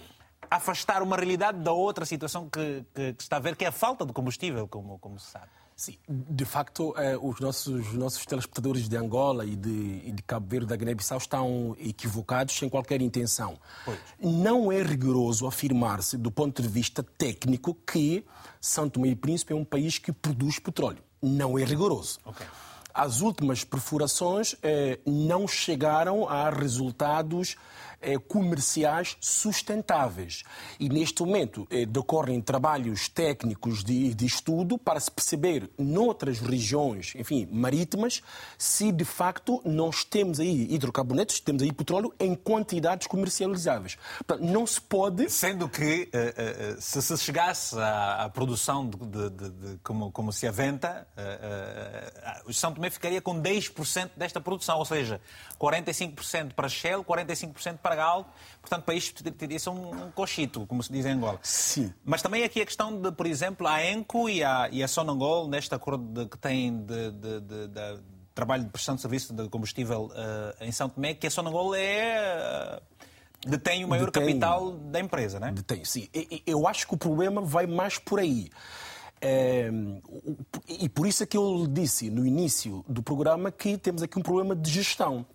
afastar uma realidade da outra situação que, que, que, está a ver, que é a falta de combustível, como, como se sabe. Sim, de facto, eh, os nossos, nossos telespectadores de Angola e de, e de Cabo Verde da Guiné-Bissau estão equivocados sem qualquer intenção. Pois. Não é rigoroso afirmar-se, do ponto de vista técnico, que São Tomé e Príncipe é um país que produz petróleo. Não é rigoroso. Okay. As últimas perfurações eh, não chegaram a resultados comerciais sustentáveis. E neste momento eh, decorrem trabalhos técnicos de, de estudo para se perceber noutras regiões, enfim, marítimas, se de facto nós temos aí hidrocarbonetos, temos aí petróleo em quantidades comercializáveis. Portanto, não se pode. Sendo que uh, se se chegasse à, produção de, de, de, como, como se aventa, o São Tomé ficaria com 10% desta produção, ou seja, 45% para Shell, 45% para Gal. Portanto, para isto teria ser um, um cochito, como se diz em Angola. Sim. Mas também aqui a questão de, por exemplo, a ENCO e a, e a Sonangol, neste acordo que tem de, de, de, de trabalho de prestação de serviço de combustível uh, em São Tomé, que a Sonangol é. Uh, detém o maior detém, capital da empresa, não é? Detém, sim. Eu acho que o problema vai mais por aí. É, e por isso é que eu disse no início do programa que temos aqui um problema de gestão.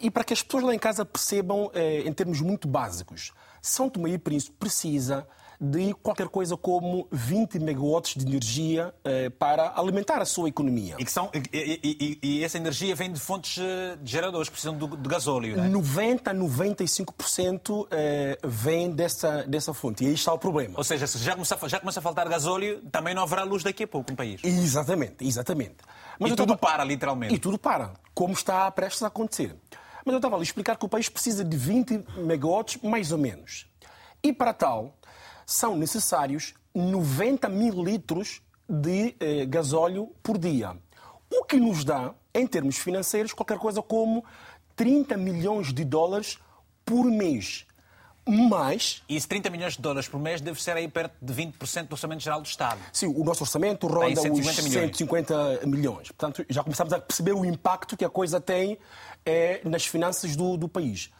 E para que as pessoas lá em casa percebam, é, em termos muito básicos, São Tomé e Príncipe precisa de qualquer coisa como 20 megawatts de energia eh, para alimentar a sua economia. E, que são, e, e, e, essa energia vem de fontes eh, de geradores, precisam de, de gasóleo, não é? 90 a 95% eh, vem dessa, dessa fonte. E aí está o problema. Ou seja, se já começa, já começa a faltar gasóleo, também não haverá luz daqui a pouco no país. Exatamente, exatamente. Mas e tudo estava... para, literalmente. E tudo para, como está prestes a acontecer. Mas eu estava a lhe explicar que o país precisa de 20 megawatts, mais ou menos. E para tal, são necessários 90 mil litros de eh, gasóleo por dia. O que nos dá, em termos financeiros, qualquer coisa como 30 milhões de dólares por mês. Mas. E esses 30 milhões de dólares por mês deve ser aí perto de 20% do Orçamento Geral do Estado. Sim, o nosso orçamento ronda 150 os milhões. 150 milhões. Portanto, já começamos a perceber o impacto que a coisa tem eh, nas finanças do, do país.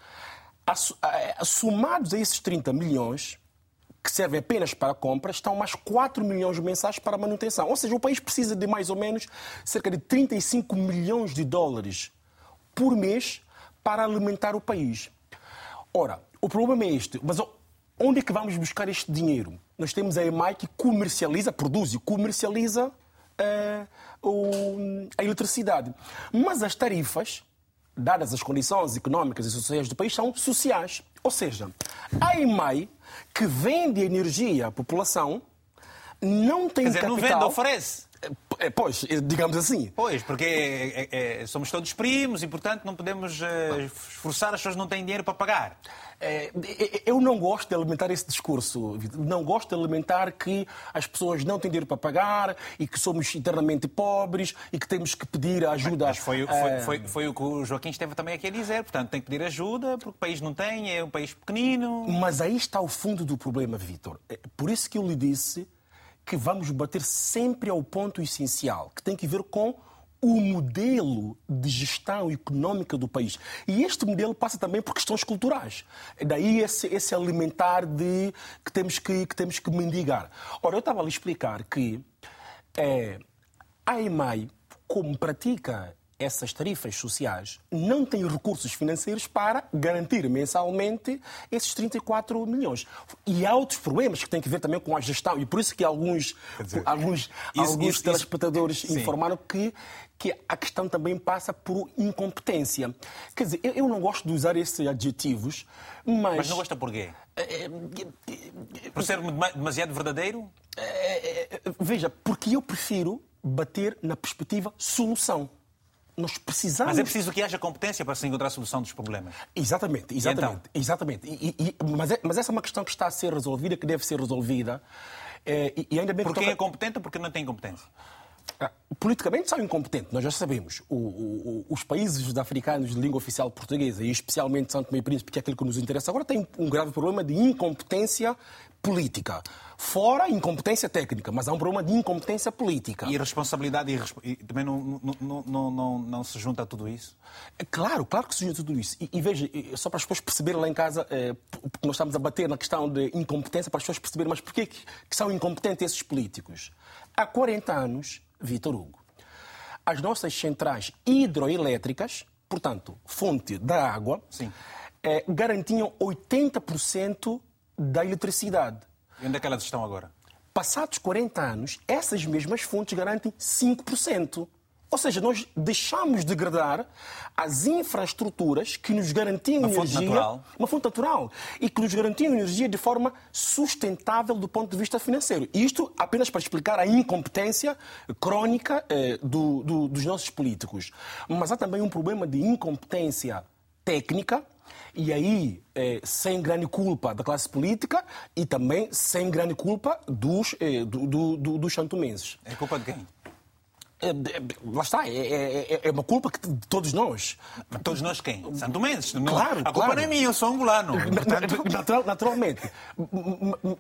Assumados a esses 30 milhões, que servem apenas para compras, estão mais 4 milhões mensais para manutenção. Ou seja, o país precisa de mais ou menos cerca de 35 milhões de dólares por mês para alimentar o país. Ora, o problema é este. Mas onde é que vamos buscar este dinheiro? Nós temos a EMAI que comercializa, produz e comercializa uh, o, a eletricidade. Mas as tarifas, dadas as condições económicas e sociais do país, são sociais. Ou seja, a EMAI que vende energia à população não tem Quer dizer, capital... não vende, oferece. É, pois, digamos assim. Pois, porque é, é, somos todos primos e, portanto, não podemos esforçar, as pessoas não têm dinheiro para pagar. É, eu não gosto de alimentar esse discurso, Não gosto de alimentar que as pessoas não têm dinheiro para pagar e que somos internamente pobres e que temos que pedir ajuda. Mas foi, foi, foi, foi o que o Joaquim esteve também aqui a dizer. Portanto, tem que pedir ajuda porque o país não tem, é um país pequenino. Mas aí está o fundo do problema, Vitor. É por isso que eu lhe disse que vamos bater sempre ao ponto essencial, que tem que ver com o modelo de gestão económica do país. E este modelo passa também por questões culturais. Daí esse, esse alimentar de que temos que, que temos que mendigar. Ora, eu estava a lhe explicar que é, a EMAI, como pratica essas tarifas sociais não têm recursos financeiros para garantir mensalmente esses 34 milhões. E há outros problemas que têm a ver também com a gestão, e por isso que alguns, dizer, alguns, isso, alguns isso, telespectadores isso, informaram que, que a questão também passa por incompetência. Quer dizer, eu, eu não gosto de usar esses adjetivos, mas... Mas não gosta porquê? Por ser demasiado verdadeiro? Veja, porque eu prefiro bater na perspectiva solução nós precisamos. Mas é preciso que haja competência para se encontrar a solução dos problemas. Exatamente, exatamente. Então? exatamente. E, e, mas, é, mas essa é uma questão que está a ser resolvida, que deve ser resolvida. É, e, ainda bem porque toca... é competente ou porque não tem competência? Politicamente são incompetentes, nós já sabemos. O, o, os países africanos de língua oficial portuguesa, e especialmente Santo e Príncipe, que é aquilo que nos interessa agora, têm um grave problema de incompetência política. Fora incompetência técnica, mas há um problema de incompetência política. E a responsabilidade e, e também não, não, não, não, não se junta a tudo isso? É claro, claro que se junta a tudo isso. E, e veja, só para as pessoas perceberem lá em casa, é, porque nós estamos a bater na questão de incompetência, para as pessoas perceberem, mas porquê que, que são incompetentes esses políticos? Há 40 anos, Vitor Hugo, as nossas centrais hidroelétricas, portanto, fonte da água, é, garantiam 80% da eletricidade. E onde é que elas estão agora? Passados 40 anos, essas mesmas fontes garantem 5%. Ou seja, nós deixamos de degradar as infraestruturas que nos garantiam uma energia, fonte natural. uma fonte natural, e que nos garantiam energia de forma sustentável do ponto de vista financeiro. Isto apenas para explicar a incompetência crónica eh, do, do, dos nossos políticos. Mas há também um problema de incompetência técnica e aí eh, sem grande culpa da classe política e também sem grande culpa dos, eh, do, do, do, dos santomenses. É culpa de quem? É, lá está, é, é, é, uma culpa que de todos nós. Todos nós quem? Santo Mendes. Claro, a culpa claro. não é minha, eu sou angolano. Portanto... Natural, naturalmente.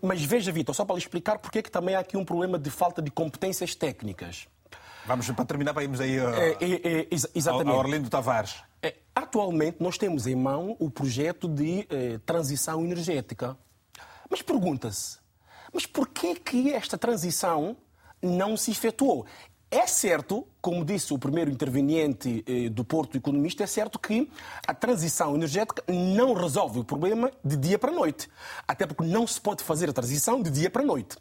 Mas veja, Vitor, só para lhe explicar porque é que também há aqui um problema de falta de competências técnicas. Vamos, para terminar, para irmos aí uh, é, é, exatamente. a Orlindo Tavares. Atualmente, nós temos em mão o projeto de eh, transição energética. Mas pergunta-se, mas por que que esta transição não se efetuou? É certo, como disse o primeiro interveniente eh, do Porto Economista, é certo que a transição energética não resolve o problema de dia para noite. Até porque não se pode fazer a transição de dia para noite.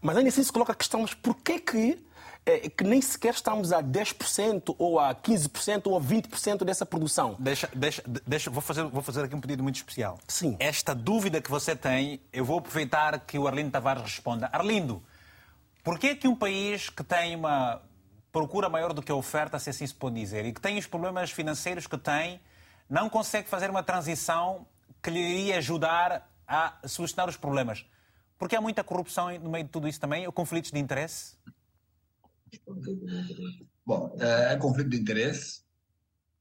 Mas ainda assim se coloca a questão, mas porquê que, eh, que nem sequer estamos a 10% ou a 15% ou a 20% dessa produção? Deixa, deixa, deixa, vou, fazer, vou fazer aqui um pedido muito especial. Sim. Esta dúvida que você tem, eu vou aproveitar que o Arlindo Tavares responda. Arlindo, Porquê que um país que tem uma procura maior do que a oferta, se assim se pode dizer, e que tem os problemas financeiros que tem, não consegue fazer uma transição que lhe iria ajudar a solucionar os problemas? Porque há muita corrupção no meio de tudo isso também, ou conflitos de interesse? Bom, é, é conflito de interesse.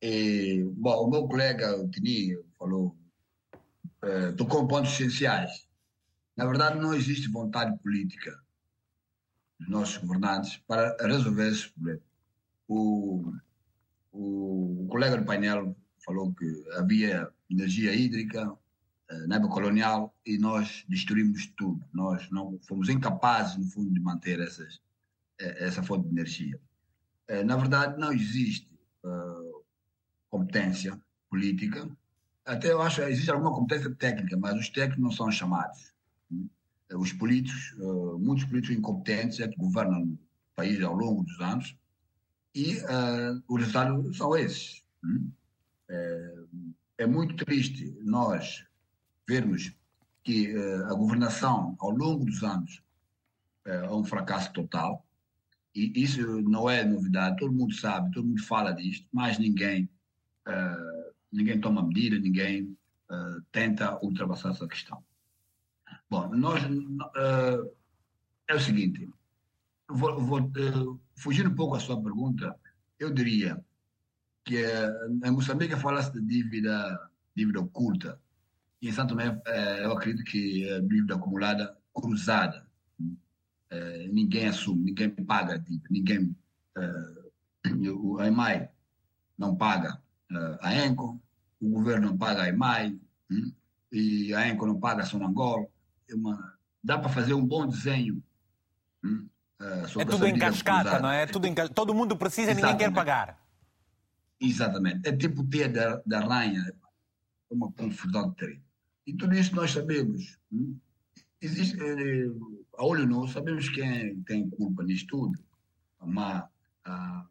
E, bom, o meu colega, o Tini, falou, é, tocou pontos essenciais. Na verdade, não existe vontade política dos nossos governantes para resolver esse problema. O, o, colega do painel falou que havia energia hídrica eh, na época colonial e nós destruímos tudo. Nós não fomos incapazes, no fundo, de manter essas, eh, essa fonte de energia. Eh, na verdade, não existe competência política. Até eu acho que existe alguma competência técnica, mas os técnicos não são chamados os políticos, uh, muitos políticos incompetentes é que governam o país ao longo dos anos e uh, os resultados são esses. É, é, muito triste nós vermos que uh, a governação ao longo dos anos é um fracasso total e isso não é novidade, todo mundo sabe, todo mundo fala disto, mas ninguém ninguém toma medida, ninguém tenta ultrapassar essa questão. Bom, nós uh, é o seguinte, vou, vou uh, fugindo um pouco à sua pergunta, eu diria que uh, em Moçambique fala-se de dívida, dívida oculta. E em Santo Tomé, eu acredito que é dívida acumulada cruzada. ninguém assume, ninguém paga a dívida, ninguém. A EMAI não paga a ENCO, o governo não paga a EMAI, hum, e a ENCO não paga a Sonangol uma, dá para fazer um bom desenho. Hum, uh, é tudo em cascata, não é? é tudo em, todo mundo precisa e ninguém quer pagar. Exatamente. É tipo o teia da, da ranha. É uma confusão terrível. E tudo isso nós sabemos. Hum? Existe, eh, a olho nu, sabemos quem tem culpa nisso tudo. A má, a,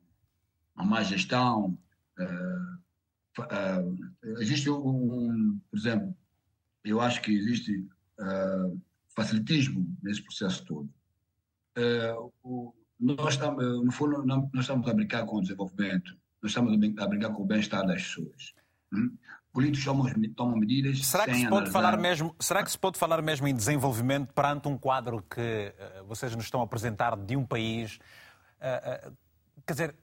a má gestão. Uh, uh, existe um, um, por exemplo, eu acho que existe uh, facilitismo nesse processo todo. Uh, o, nós estamos, no fundo, não, nós estamos a brincar com o desenvolvimento, nós estamos a brincar com o bem-estar das pessoas. Hum? Políticos tomam, tomam medidas será que se pode analisar... falar mesmo Será que se pode falar mesmo em desenvolvimento perante um quadro que uh, vocês nos estão a apresentar de um país? Uh, quer dizer,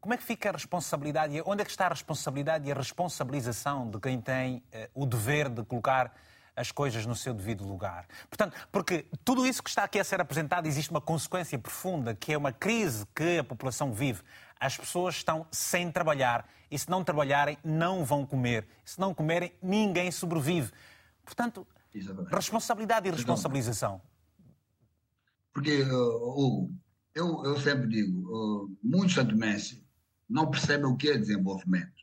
como é que fica a responsabilidade? Onde é que está a responsabilidade e a responsabilização de quem tem o dever de colocar as coisas no seu devido lugar. Portanto, porque tudo isso que está aqui a ser apresentado existe uma consequência profunda, que é uma crise que a população vive. As pessoas estão sem trabalhar e se não trabalharem, não vão comer. Se não comerem, ninguém sobrevive. Portanto, Exatamente. responsabilidade e responsabilização. Porque, uh, Hugo, eu, eu sempre digo, uh, muitos santomenses não percebem o que é desenvolvimento.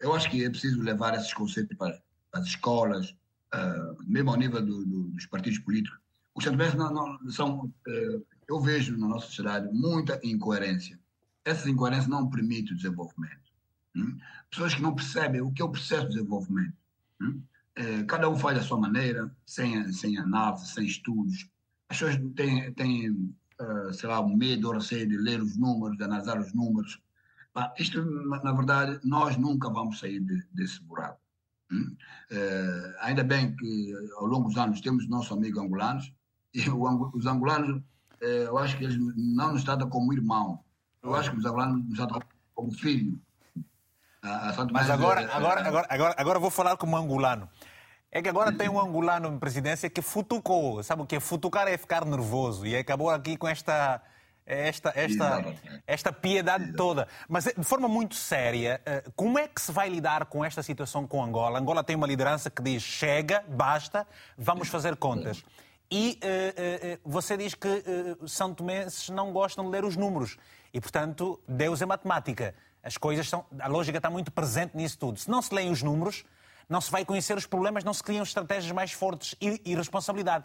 Eu acho que é preciso levar esses conceitos para as escolas, uh, mesmo ao nível do, do, dos partidos políticos, os não, são, uh, eu vejo na nossa sociedade muita incoerência. Essas incoerências não permitem o desenvolvimento. Hum? Pessoas que não percebem o que é o processo de desenvolvimento. Hum? É, cada um faz da sua maneira, sem, sem análise, sem estudos. As pessoas têm, têm uh, sei lá, o medo ou receio de ler os números, de analisar os números. Bah, isto, na verdade, nós nunca vamos sair de, desse buraco. Hum? Uh, ainda bem que ao longo dos anos temos nossos amigos angolanos, e o, os angolanos, uh, eu acho que eles não nos tratam como irmão, eu acho que os angolanos nos tratam como filho. Mas agora, agora, agora, agora, agora vou falar como angolano. É que agora tem um angolano em presidência que futucou. Sabe o que é? Futucar é ficar nervoso. E acabou aqui com esta, esta, esta, esta piedade toda. Mas de forma muito séria, eh, como é que se vai lidar com esta situação com Angola? Angola tem uma liderança que diz chega, basta, vamos fazer contas. E uh, uh, você diz que uh, São Tomenses não gostam de ler os números. E, portanto, Deus é matemática. As coisas são. A lógica está muito presente nisso tudo. Se não se leem os números, não se vai conhecer os problemas, não se criam estratégias mais fortes e, e responsabilidade.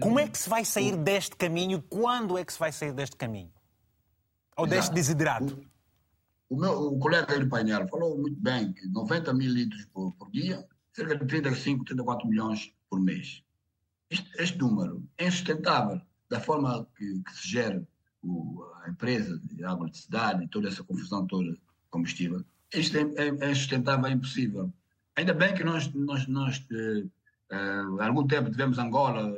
Como é que se vai sair deste caminho? Quando é que se vai sair deste caminho? Ou deste desidrato? O, meu, o colega do painel falou muito bem que 90 mil litros por, por dia, cerca de 35, 34 milhões por mês. Este, este número é insustentável da forma que, que se gera o, a empresa de água de cidade e toda essa confusão toda combustível, isto é, é, é sustentável, é impossível. Ainda bem que nós, nós, nós uh, uh, há algum tempo tivemos Angola,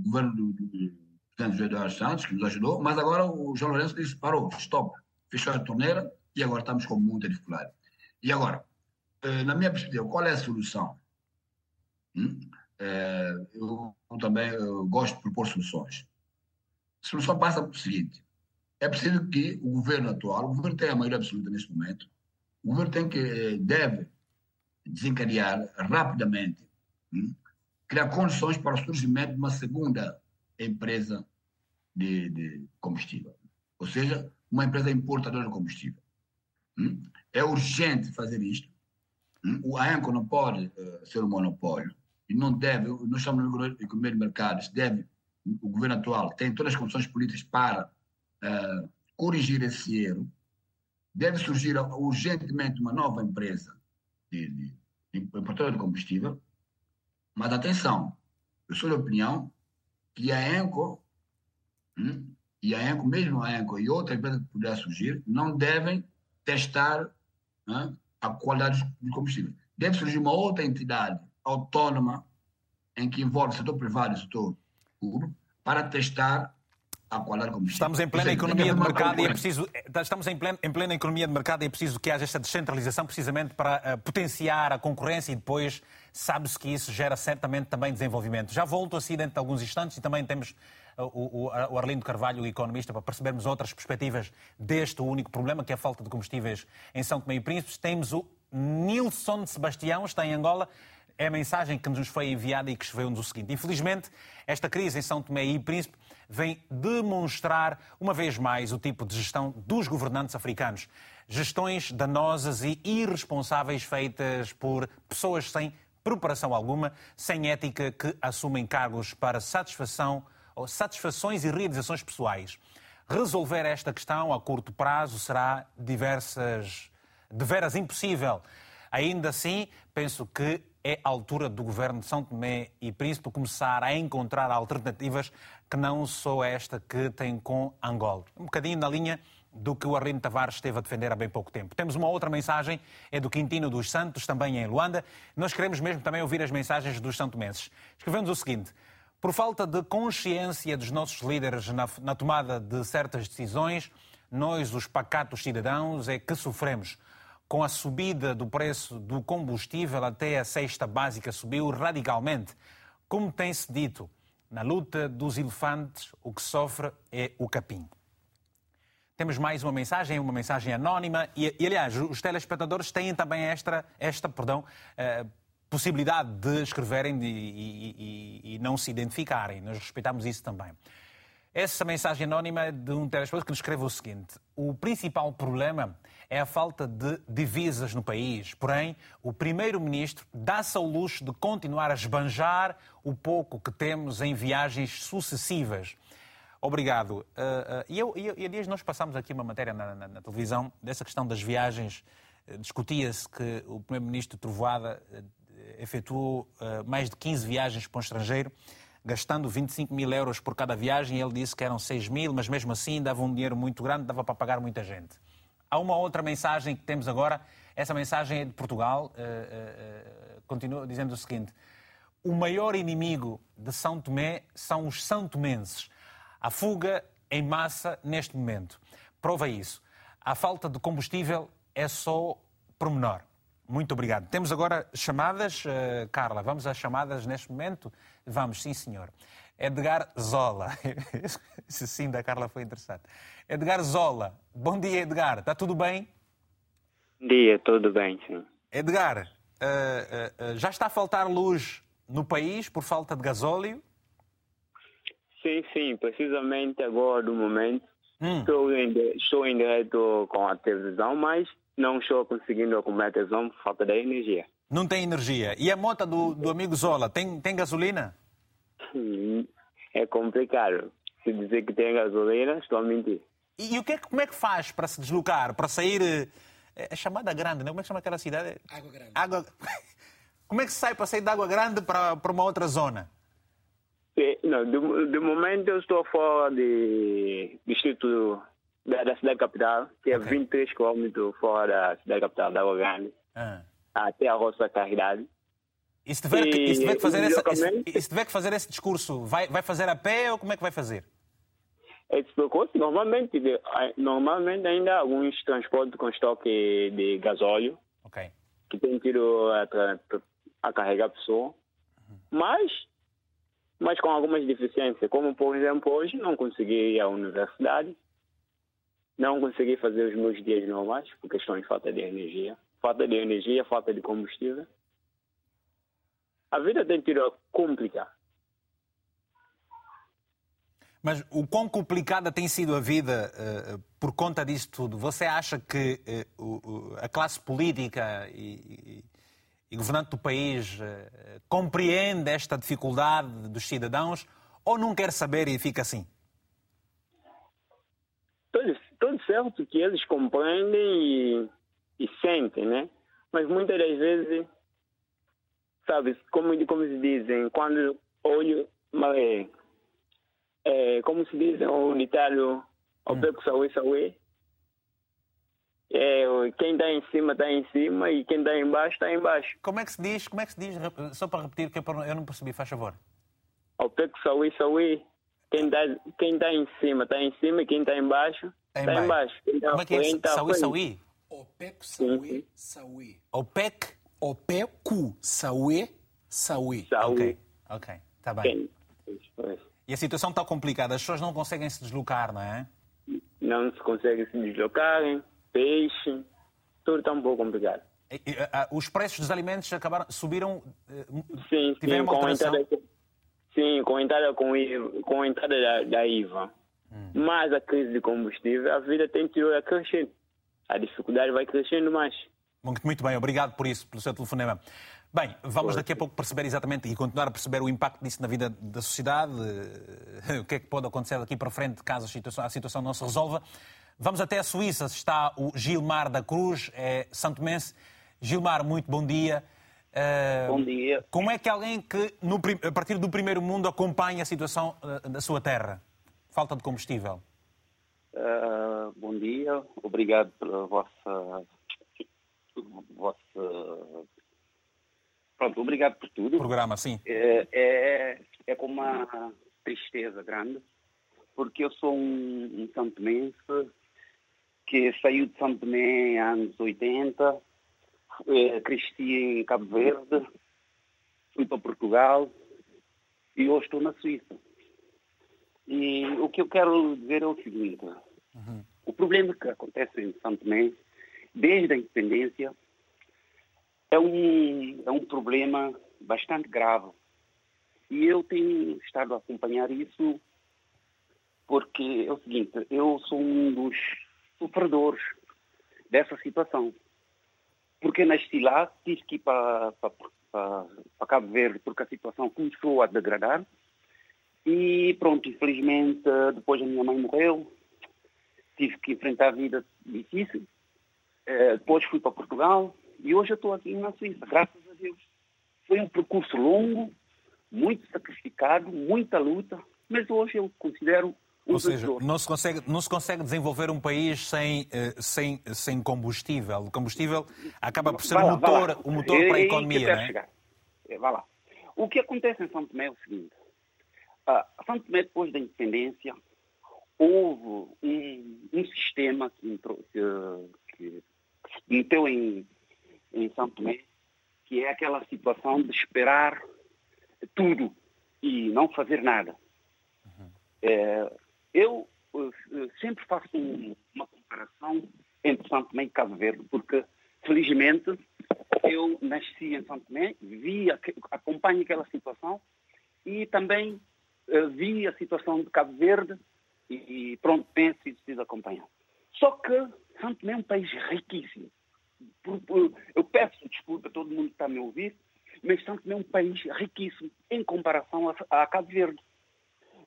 governo do, do, do Eduardo Santos, que nos ajudou, mas agora o João Lourenço disse, parou, stop, fechou a torneira e agora estamos com muita dificuldade. E agora, uh, na minha perspectiva, qual é a solução? Hum? eu, eu também eu gosto de propor soluções. A solução passa pelo seguinte: é preciso que o governo atual, o governo tem a maioria absoluta neste momento, o governo tem que eh, deve desencadear rapidamente, hum, criar condições para o surgimento de uma segunda empresa de, de combustível, ou seja, uma empresa importadora de combustível. Hum. É urgente fazer isto. Hum. O ANCO não pode uh, ser um monopólio e não deve, nós chamamos de economia de mercados, deve o governo atual tem todas as condições políticas para uh, corrigir esse erro, deve surgir urgentemente uma nova empresa de, de, de importadora de combustível, mas atenção, eu sou da opinião que a ENCO, hum, e a ENCO, mesmo a ENCO e outra empresa que puder surgir, não devem testar hum, a qualidade do combustível. Deve surgir uma outra entidade autônoma em que envolve o setor privado e o setor público para testar a qualidade combustível. Estamos em plena economia de mercado e é preciso estamos em plena, em plena economia de mercado e é preciso que haja esta descentralização precisamente para uh, potenciar a concorrência e depois sabe-se que isso gera certamente também desenvolvimento. Já volto assim dentro de alguns instantes e também temos uh, o, o, Arlindo Carvalho, o economista, para percebermos outras perspectivas deste único problema, que é a falta de combustíveis em São Tomé e Príncipes. Temos o Nilson Sebastião, está em Angola é a mensagem que nos foi enviada e que escreveu-nos o seguinte. Infelizmente, esta crise em São Tomé e Príncipe vem demonstrar, uma vez mais, o tipo de gestão dos governantes africanos. Gestões danosas e irresponsáveis feitas por pessoas sem preparação alguma, sem ética, que assumem cargos para satisfação satisfações e realizações pessoais. Resolver esta questão a curto prazo será diversas, de veras impossível. Ainda assim, penso que é a altura do governo de São Tomé e Príncipe começar a encontrar alternativas que não só esta que tem com Angola. Um bocadinho na linha do que o Arlindo Tavares esteve a defender há bem pouco tempo. Temos uma outra mensagem, é do Quintino dos Santos, também em Luanda. Nós queremos mesmo também ouvir as mensagens dos santomenses. Escrevemos o seguinte. Por falta de consciência dos nossos líderes na, na tomada de certas decisões, nós, os pacatos cidadãos, é que sofremos com a subida do preço do combustível até a cesta básica subiu radicalmente. Como tem-se dito, na luta dos elefantes, o que sofre é o capim. Temos mais uma mensagem, uma mensagem anónima, e, e aliás, os telespectadores têm também esta, esta perdão, uh, possibilidade de escreverem e, e, e, não se identificarem. Nós respeitamos isso também. Essa mensagem anónima de um telespectador que nos escreve o seguinte: o principal problema é a falta de divisas no país. Porém, o primeiro-ministro dá-se ao luxo de continuar a esbanjar o pouco que temos em viagens sucessivas. Obrigado. Uh, uh, e, eu, e, há dias nós passamos aqui uma matéria na, na, na televisão dessa questão das viagens. Uh, Discutia-se que o Primeiro-Ministro Trovoada efetuou mais de 15 viagens para o estrangeiro, gastando 25 mil euros por cada viagem. Ele disse que eram 6 mil, mas mesmo assim dava um dinheiro muito grande, dava para pagar muita gente. Há uma outra mensagem que temos agora. Essa mensagem é de Portugal. continua dizendo o seguinte: o maior inimigo de São Tomé são os são a fuga em massa neste momento. Prova isso. A falta de combustível é só pormenor. Muito obrigado. Temos agora chamadas, uh, Carla. Vamos às chamadas neste momento? Vamos, sim, senhor. Edgar Zola. Esse sim da Carla foi interessante. Edgar Zola. Bom dia, Edgar. Está tudo bem? Bom dia, tudo bem, sim. Edgar, uh, uh, já está a faltar luz no país por falta de gasóleo? Sim, sim, precisamente agora do momento. Hum. Estou, em, estou em direto com a televisão, mas não estou conseguindo acumular a televisão por falta de energia. Não tem energia. E a moto do, do amigo Zola, tem, tem gasolina? Hum, é complicado. Se dizer que tem gasolina, estou a mentir. E, e o que é, como é que faz para se deslocar, para sair... É, é chamada Grande, não? Como é que chama aquela cidade? Água Grande. Água... Como é que se sai para sair da Água Grande para, para uma outra zona? Não, de, de momento eu estou fora de distrito da, da cidade capital, que é okay. 23 km fora da cidade capital da Grande, ah. até a Roça Caridade. E se tiver, e, e se tiver, que, fazer essa, e se tiver que fazer esse discurso, vai, vai fazer a pé ou como é que vai fazer? Esse percurso, normalmente, normalmente ainda há alguns transportes com estoque de gasóleo, okay. que tem tido a, a carregar a pessoa. Uhum. Mas mas com algumas deficiências, como por exemplo hoje não consegui ir à universidade, não consegui fazer os meus dias normais por questões de falta de energia, falta de energia, falta de combustível. A vida tem sido complicada. Mas o quão complicada tem sido a vida uh, por conta disso tudo? Você acha que uh, uh, a classe política e, e governante do país eh, compreende esta dificuldade dos cidadãos ou não quer saber e fica assim? Tudo, certo que eles compreendem e, e, sentem, né? Mas muitas das vezes, sabe, como, como se dizem, quando olho, é, é, como se diz, o ditado, o beco saúde, saúde, é, quem está em cima está em cima e quem está embaixo está embaixo. Como é que se diz? Como é que se diz? Só para repetir que eu não percebi, faz favor. Ao peco saúde, saúde. Quem está quem tá em cima está em cima e quem está embaixo está embaixo. Tá Como é que é? Tá saúde, saúde? OPEC, saúde, saúde. OPEC? OPEC, saúde, saúde. Ok, ok, está bem. E a situação está complicada, as pessoas não conseguem se deslocar, não é? Não se conseguem se deslocarem peixe, tudo está um pouco complicado. Os preços dos alimentos acabaram, subiram? Eh, sim, sim, com a entrada, sim, com a entrada, com, com a entrada da, da IVA. Hum. Mas a crise de combustível, a vida tem que ir crescendo. A dificuldade vai crescendo mais. Muito, muito bem, obrigado por isso, pelo seu telefonema. Bem, vamos daqui a pouco perceber exatamente e continuar a perceber o impacto disso na vida da sociedade, o que é que pode acontecer daqui para frente caso a situação, a situação não se resolva. Vamos até a Suíça, está o Gilmar da Cruz, é Santo Mense. Gilmar, muito bom dia. Uh, bom dia. Como é que alguém que, no, a partir do primeiro mundo, acompanha a situação uh, da sua terra? Falta de combustível. Uh, bom dia, obrigado pela vossa, vossa. Pronto, obrigado por tudo. Programa, sim. É, é, é com uma tristeza grande, porque eu sou um, um santo mense que saiu de São Tomé anos 80, eh, cresci em Cabo Verde, fui para Portugal e hoje estou na Suíça. E o que eu quero dizer é o seguinte: uhum. o problema que acontece em São Tomé, desde a independência, é um, é um problema bastante grave. E eu tenho estado a acompanhar isso porque é o seguinte: eu sou um dos sofredores dessa situação. Porque nasci lá, tive que ir para, para, para, para Cabo Verde porque a situação começou a degradar. E pronto, infelizmente, depois a minha mãe morreu, tive que enfrentar a vida difícil. Uh, depois fui para Portugal e hoje eu estou aqui na Suíça, graças a Deus. Foi um percurso longo, muito sacrificado, muita luta, mas hoje eu considero ou seja, não se, consegue, não se consegue desenvolver um país sem, eh, sem, sem combustível. O combustível acaba por ser o motor, o motor para a economia. Que não é? chegar. É, vá lá. O que acontece em São Tomé é o seguinte. Uh, São Tomé, depois da independência, houve um, um sistema que, entrou, que, que, se meteu em, em São Tomé, que é aquela situação de esperar tudo e não fazer nada. Uhum. É, eu uh, sempre faço um, uma comparação entre São Tomé e Cabo Verde, porque, felizmente, eu nasci em São Tomé, vi, acompanho aquela situação e também uh, vi a situação de Cabo Verde e, pronto, penso e preciso acompanhar. Só que São Tomé é um país riquíssimo. Eu peço desculpa a todo mundo que está a me ouvir, mas São Tomé é um país riquíssimo em comparação a Cabo Verde.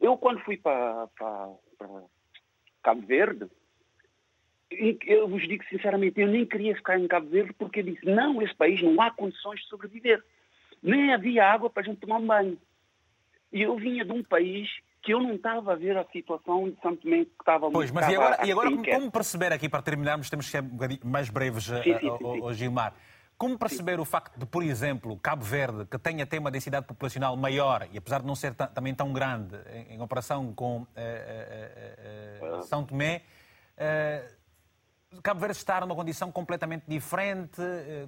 Eu, quando fui para, para, para Cabo Verde, eu vos digo sinceramente, eu nem queria ficar em Cabo Verde porque eu disse, não, esse país não há condições de sobreviver. Nem havia água para a gente tomar um banho. E eu vinha de um país que eu não estava a ver a situação de Santo Tomé que estava Pois, mas e agora, e agora como, como, perceber aqui, para terminarmos, temos que ser um mais breves, sim, sim, sim, Gilmar. Como perceber o facto de, por exemplo, Cabo Verde, que tem até uma densidade populacional maior, e apesar de não ser também tão grande em, em comparação com uh, uh, uh, São Tomé, Cabo Verde está numa condição completamente diferente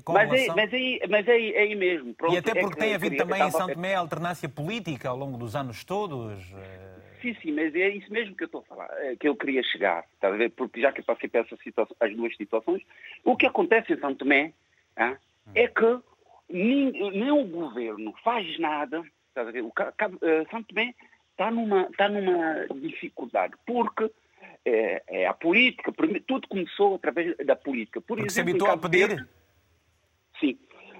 com mas, relação... é, mas, aí, mas aí, aí mesmo. Pronto, e até é porque é tem havido também em São Tomé alternância política ao longo dos anos todos. Sim, sim, mas é isso mesmo que eu estou a falar, que eu queria chegar, está a ver? Porque já que eu passei por essa situação, as duas situações, o que acontece em São Tomé ah, é que nem, nem, o governo faz nada. O uh, Santo Tomé está numa, está numa dificuldade, porque é, é, a política, tudo começou através da política. Por porque exemplo, se habitou a pedir? Verde, sim.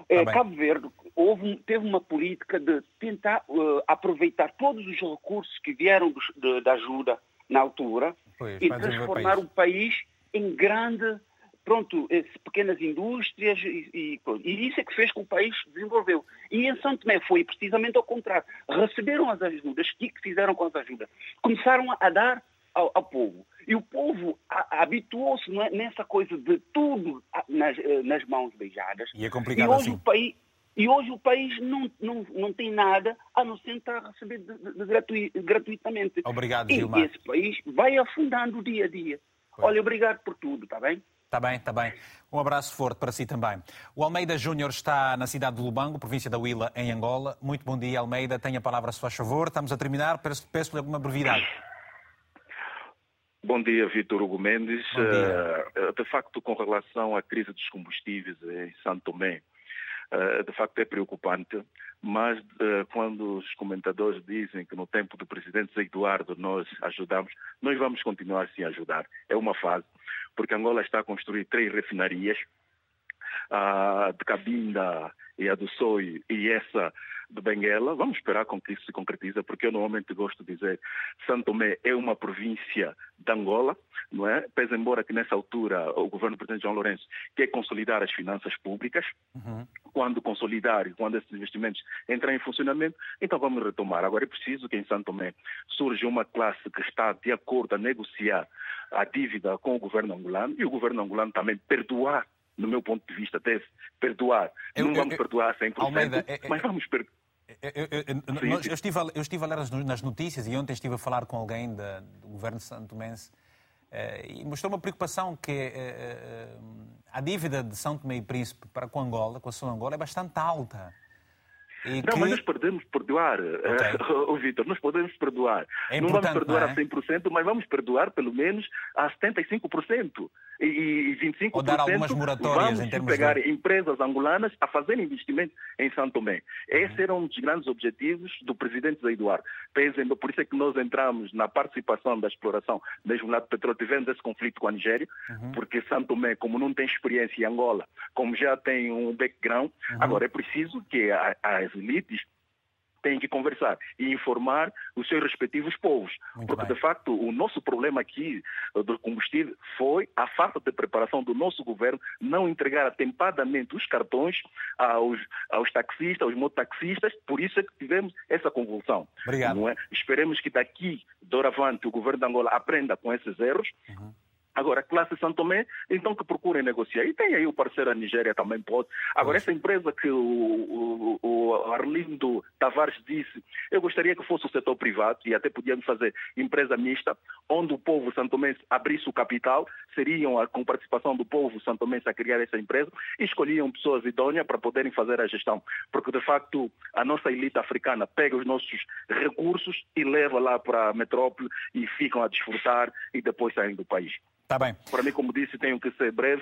É, tá Cabo Verde houve, teve uma política de tentar uh, aproveitar todos os recursos que vieram do, de, da ajuda na altura pois, e transformar o país em grande pronto, pequenas indústrias e, e, e, isso é que fez com que o país desenvolveu. E em São Tomé foi precisamente ao contrário. Receberam as ajudas, o que fizeram com as ajudas? Começaram a dar ao, ao povo. E o povo habituou-se é, nessa coisa de tudo nas, eh, nas mãos beijadas. E é complicado e hoje assim. O país, e hoje o país não, não, não tem nada a não ser estar a receber de, de, de gratuit, gratuitamente. Obrigado, Gilmar. E esse país vai afundando dia a dia. Olha, obrigado por tudo, está bem? Está bem, está bem. Um abraço forte para si também. O Almeida Júnior está na cidade de Lubango, província da Huila, em Angola. Muito bom dia, Almeida. Tenha a palavra, se faz favor. Estamos a terminar. Peço-lhe alguma brevidade. Bom dia, Vitor Hugo Mendes. Uh, de facto, com relação à crise dos combustíveis em Santo Tomé, uh, de facto é preocupante, mas quando os comentadores dizem que no tempo do presidente Zé Eduardo nós ajudamos, nós vamos continuar sim a ajudar. É uma fase porque Angola está a construir três refinarias, a de Cabinda e a do Soi e essa de Benguela. Vamos esperar com que isso se concretize, porque eu normalmente gosto de dizer Santo Tomé é uma província de Angola, não é? Pese embora que nessa altura o governo do presidente João Lourenço quer consolidar as finanças públicas, uhum. quando consolidar e quando esses investimentos entrarem em funcionamento, então vamos retomar. Agora é preciso que em Santo Tomé surja uma classe que está de acordo a negociar a dívida com o governo angolano e o governo angolano também perdoar no meu ponto de vista, deve perdoar. Eu, não vamos eu, perdoar 100%, Almeida, é, mas vamos perdoar. Eu, eu, estive a, eu estive a ler nas notícias e ontem estive a falar com alguém da, do governo santo Mense eh, e mostrou uma preocupação que eh, eh, a dívida de São Tomé e Príncipe para com Angola, com a sua Angola, é bastante alta. E não, que... mas nós podemos perdoar, okay. uh, Vitor, nós podemos perdoar. É não vamos perdoar não é? a 100%, mas vamos perdoar pelo menos a 75% e, e 25% Ou dar algumas moratórias vamos em pegar de... empresas angolanas a fazer investimento em São Tomé. Esse era um dos grandes objetivos do presidente Zé Eduardo. Por isso é que nós entramos na participação da exploração mesmo lá do petróleo. Tivemos esse conflito com a Nigéria, uhum. porque São Tomé, como não tem experiência em Angola, como já tem um background, uhum. agora é preciso que as elites têm que conversar e informar os seus respectivos povos. Muito Porque, bem. de facto, o nosso problema aqui eh, do combustível foi a falta de preparação do nosso governo não entregar atempadamente os cartões aos, aos taxistas, aos mototaxistas, por isso é que tivemos essa convulsão. Obrigado. É? Esperemos que daqui, doravante, o governo de Angola aprenda com esses erros. Uhum Agora, a classe São Tomé, então que procurem negociar. E tem aí o parceiro a Nigéria também pode. Agora, essa empresa que o, o, o, Arlindo Tavares disse, eu gostaria que fosse o setor privado, e até podíamos fazer empresa mista, onde o povo santomense abrisse o capital, seriam com participação do povo santomense a criar essa empresa, e escolhiam pessoas idôneas para poderem fazer a gestão. Porque, de facto, a nossa elite africana pega os nossos recursos e leva lá para a metrópole e ficam a desfrutar e depois saem do país. Está bem. Para mim, como disse, tenho que ser breve.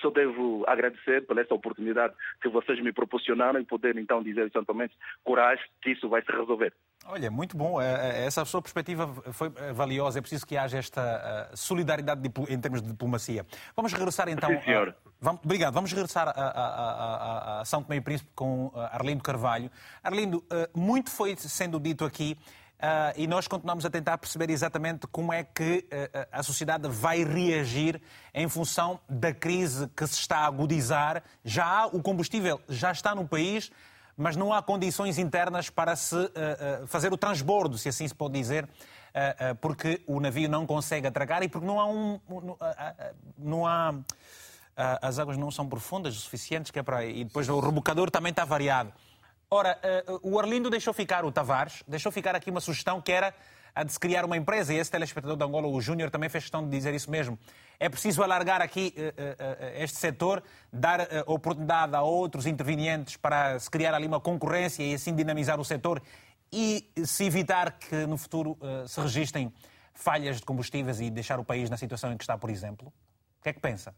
Só devo agradecer por essa oportunidade que vocês me proporcionaram e poder então dizer exatamente coragem que isso vai se resolver. Olha, muito bom. É, é, essa sua perspectiva foi valiosa. É preciso que haja esta uh, solidariedade em termos de diplomacia. Vamos regressar então. Sim, senhor. A... Vamos... Obrigado. Vamos regressar a, a, a, São Tomé e Príncipe com uh, Arlindo Carvalho. Arlindo, uh, muito foi sendo dito aqui Uh, e nós continuamos a tentar perceber exatamente como é que uh, a sociedade vai reagir em função da crise que se está a agudizar. Já há o combustível, já está no país, mas não há condições internas para se uh, fazer o transbordo, se assim se pode dizer, porque o navio não consegue atracar e porque não há um. Não há, as águas não são profundas o suficientes que é para. E depois o rebocador também está variado. Ora, uh, o Arlindo deixou ficar o Tavares, deixou ficar aqui uma sugestão que era a de se criar uma empresa, e esse telespectador de Angola, o Júnior, também fez questão de dizer isso mesmo. É preciso alargar aqui uh, uh, este setor, dar oportunidade a outros intervenientes para se criar ali uma concorrência e assim dinamizar o setor e se evitar que no futuro se registrem falhas de combustíveis e deixar o país na situação em que está, por exemplo? O que é que pensa?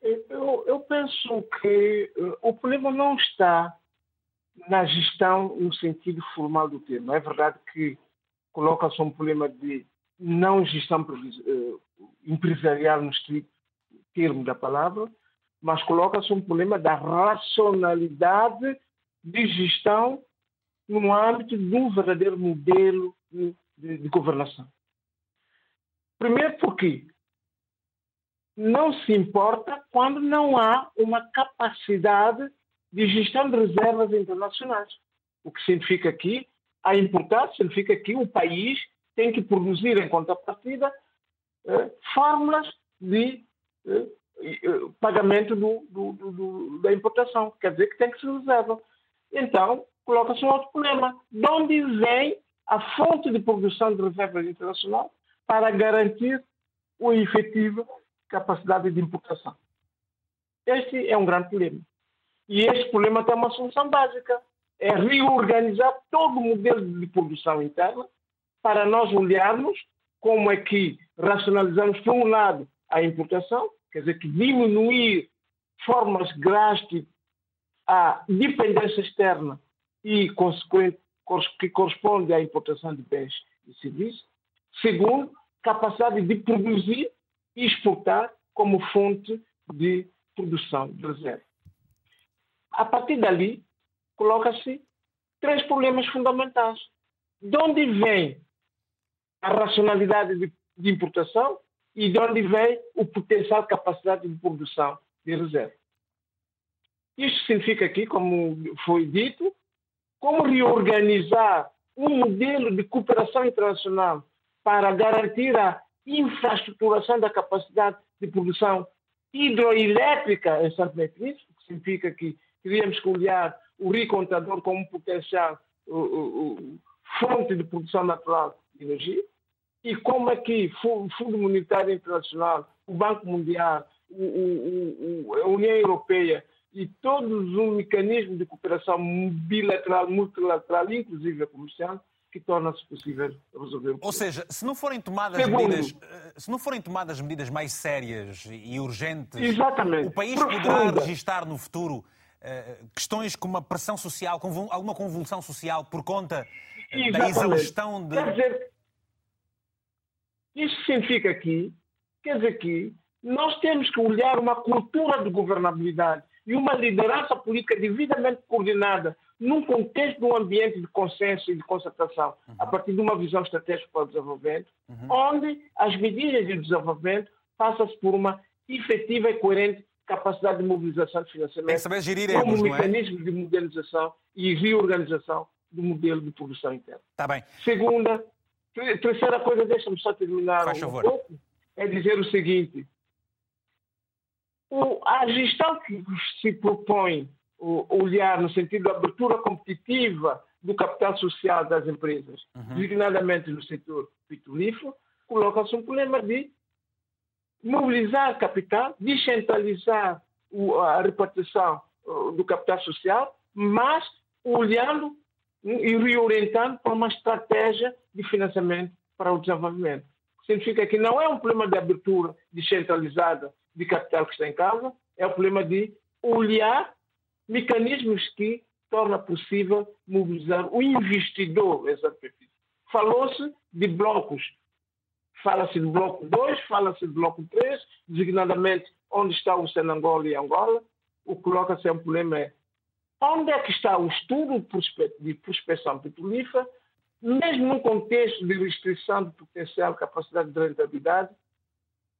Eu, eu penso que o problema não está na gestão no sentido formal do termo. É verdade que coloca-se um problema de não gestão eh, empresarial no estrito termo da palavra, mas coloca-se um problema da racionalidade de gestão no âmbito de um verdadeiro modelo de, de, de governação. Primeiro porque não se importa quando não há uma capacidade de gestão de reservas internacionais. O que significa que a importância significa que o país tem que produzir em contrapartida eh, fórmulas de eh, eh, pagamento do, do, do, da importação. Quer dizer que tem que se reserva. Então, coloca-se um outro problema. De onde vem a fonte de produção de reservas internacional para garantir uma efetiva capacidade de importação? Este é um grande problema. E este problema tem uma solução básica: é reorganizar todo o modelo de produção interna para nós olharmos como é que racionalizamos, por um lado, a importação, quer dizer, que diminuir formas drásticas a dependência externa e consequente que corresponde à importação de bens e serviços. Segundo, capacidade de produzir e exportar como fonte de produção de reserva. A partir dali, coloca-se três problemas fundamentais. De onde vem a racionalidade de, de importação e de onde vem o potencial capacidade de produção de reserva. Isto significa aqui, como foi dito, como reorganizar um modelo de cooperação internacional para garantir a infraestruturação da capacidade de produção hidroelétrica em Meio o que significa que teríamos que olhar o recontador como um potencial uh, uh, fonte de produção natural de energia e como é que o Fundo Monetário Internacional, o Banco Mundial, o, o, a União Europeia e todos os mecanismos de cooperação bilateral, multilateral, inclusive a comercial, que torna-se possível resolver o Ou seja, se não forem tomadas Segundo, medidas, eh, se não forem tomadas medidas mais sérias e urgentes, o país poderá registrar no futuro questões como a pressão social, alguma convulsão social por conta eh, Exatamente. da exaustão de. Quer dizer, isso significa aqui, quer dizer que nós temos que olhar uma cultura de governabilidade e uma liderança política devidamente coordenada num contexto de um ambiente de consenso e de concertação, uhum. a partir de uma visão estratégica para o desenvolvimento, uhum. onde as medidas de desenvolvimento passam-se por uma efetiva e coerente capacidade de mobilização de financiamento, saber gerir como erros, mecanismo é? de modernização e reorganização do modelo de produção interna. Está bem. Segunda, terceira coisa, deixa-me só terminar Faz um favor. pouco, é dizer o seguinte, o, a gestão que se propõe o, olhar no sentido da abertura competitiva do capital social das empresas, uhum. designadamente no setor petrolífero, coloca-se um problema de mobilizar capital, descentralizar a repartição do capital social, mas olhando e reorientando para uma estratégia de financiamento para o desenvolvimento. Significa que não é um problema de abertura descentralizada de capital que está em casa, é um problema de olhar mecanismos que torna possível mobilizar o investidor. Falou-se de blocos. Fala-se de bloco 2, fala-se de bloco 3, designadamente onde está o Senangola e Angola. O que coloca-se é um problema é onde é que está o estudo de prospecção petrolífera, mesmo num contexto de restrição de potencial capacidade de rentabilidade,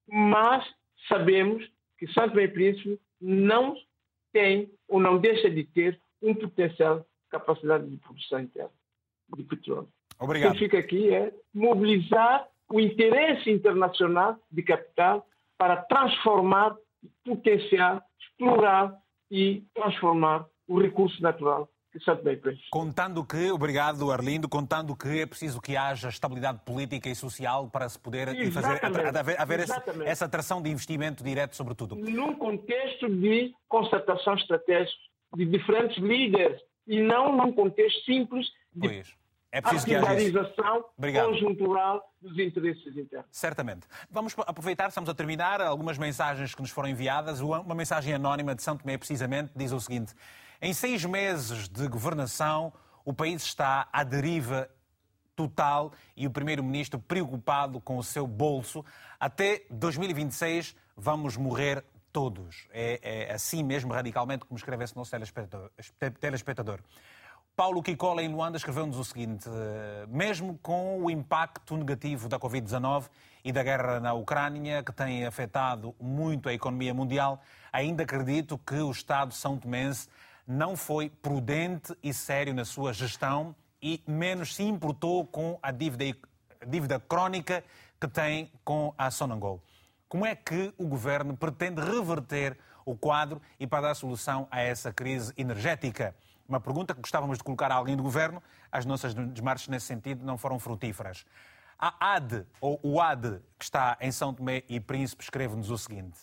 mas sabemos que Santo e Príncipe não tem ou não deixa de ter um potencial capacidade de produção interna de petróleo. Obrigado. O que fica aqui é mobilizar o interesse internacional de capital para transformar, potenciar, explorar e transformar o recurso natural Contando que, obrigado Arlindo, contando que é preciso que haja estabilidade política e social para se poder fazer, haver, haver essa atração de investimento direto, sobretudo. Num contexto de concertação estratégica de diferentes líderes e não num contexto simples de pois. É preciso que haja conjuntural dos interesses internos. Certamente. Vamos aproveitar, estamos a terminar, algumas mensagens que nos foram enviadas. Uma mensagem anónima de São Tomé, precisamente, diz o seguinte: em seis meses de governação, o país está à deriva total e o primeiro-ministro preocupado com o seu bolso. Até 2026 vamos morrer todos. É, é assim mesmo, radicalmente, como escreve esse nosso telespectador. Paulo Kikola, em Luanda, escreveu-nos o seguinte: eh, mesmo com o impacto negativo da Covid-19 e da guerra na Ucrânia, que tem afetado muito a economia mundial, ainda acredito que o Estado São Tomense não foi prudente e sério na sua gestão e menos se importou com a dívida, dívida crónica que tem com a Sonangol. Como é que o governo pretende reverter o quadro e para dar solução a essa crise energética? Uma pergunta que gostávamos de colocar a alguém do governo, as nossas desmarches nesse sentido não foram frutíferas. A AD, ou o AD, que está em São Tomé e Príncipe, escreve-nos o seguinte.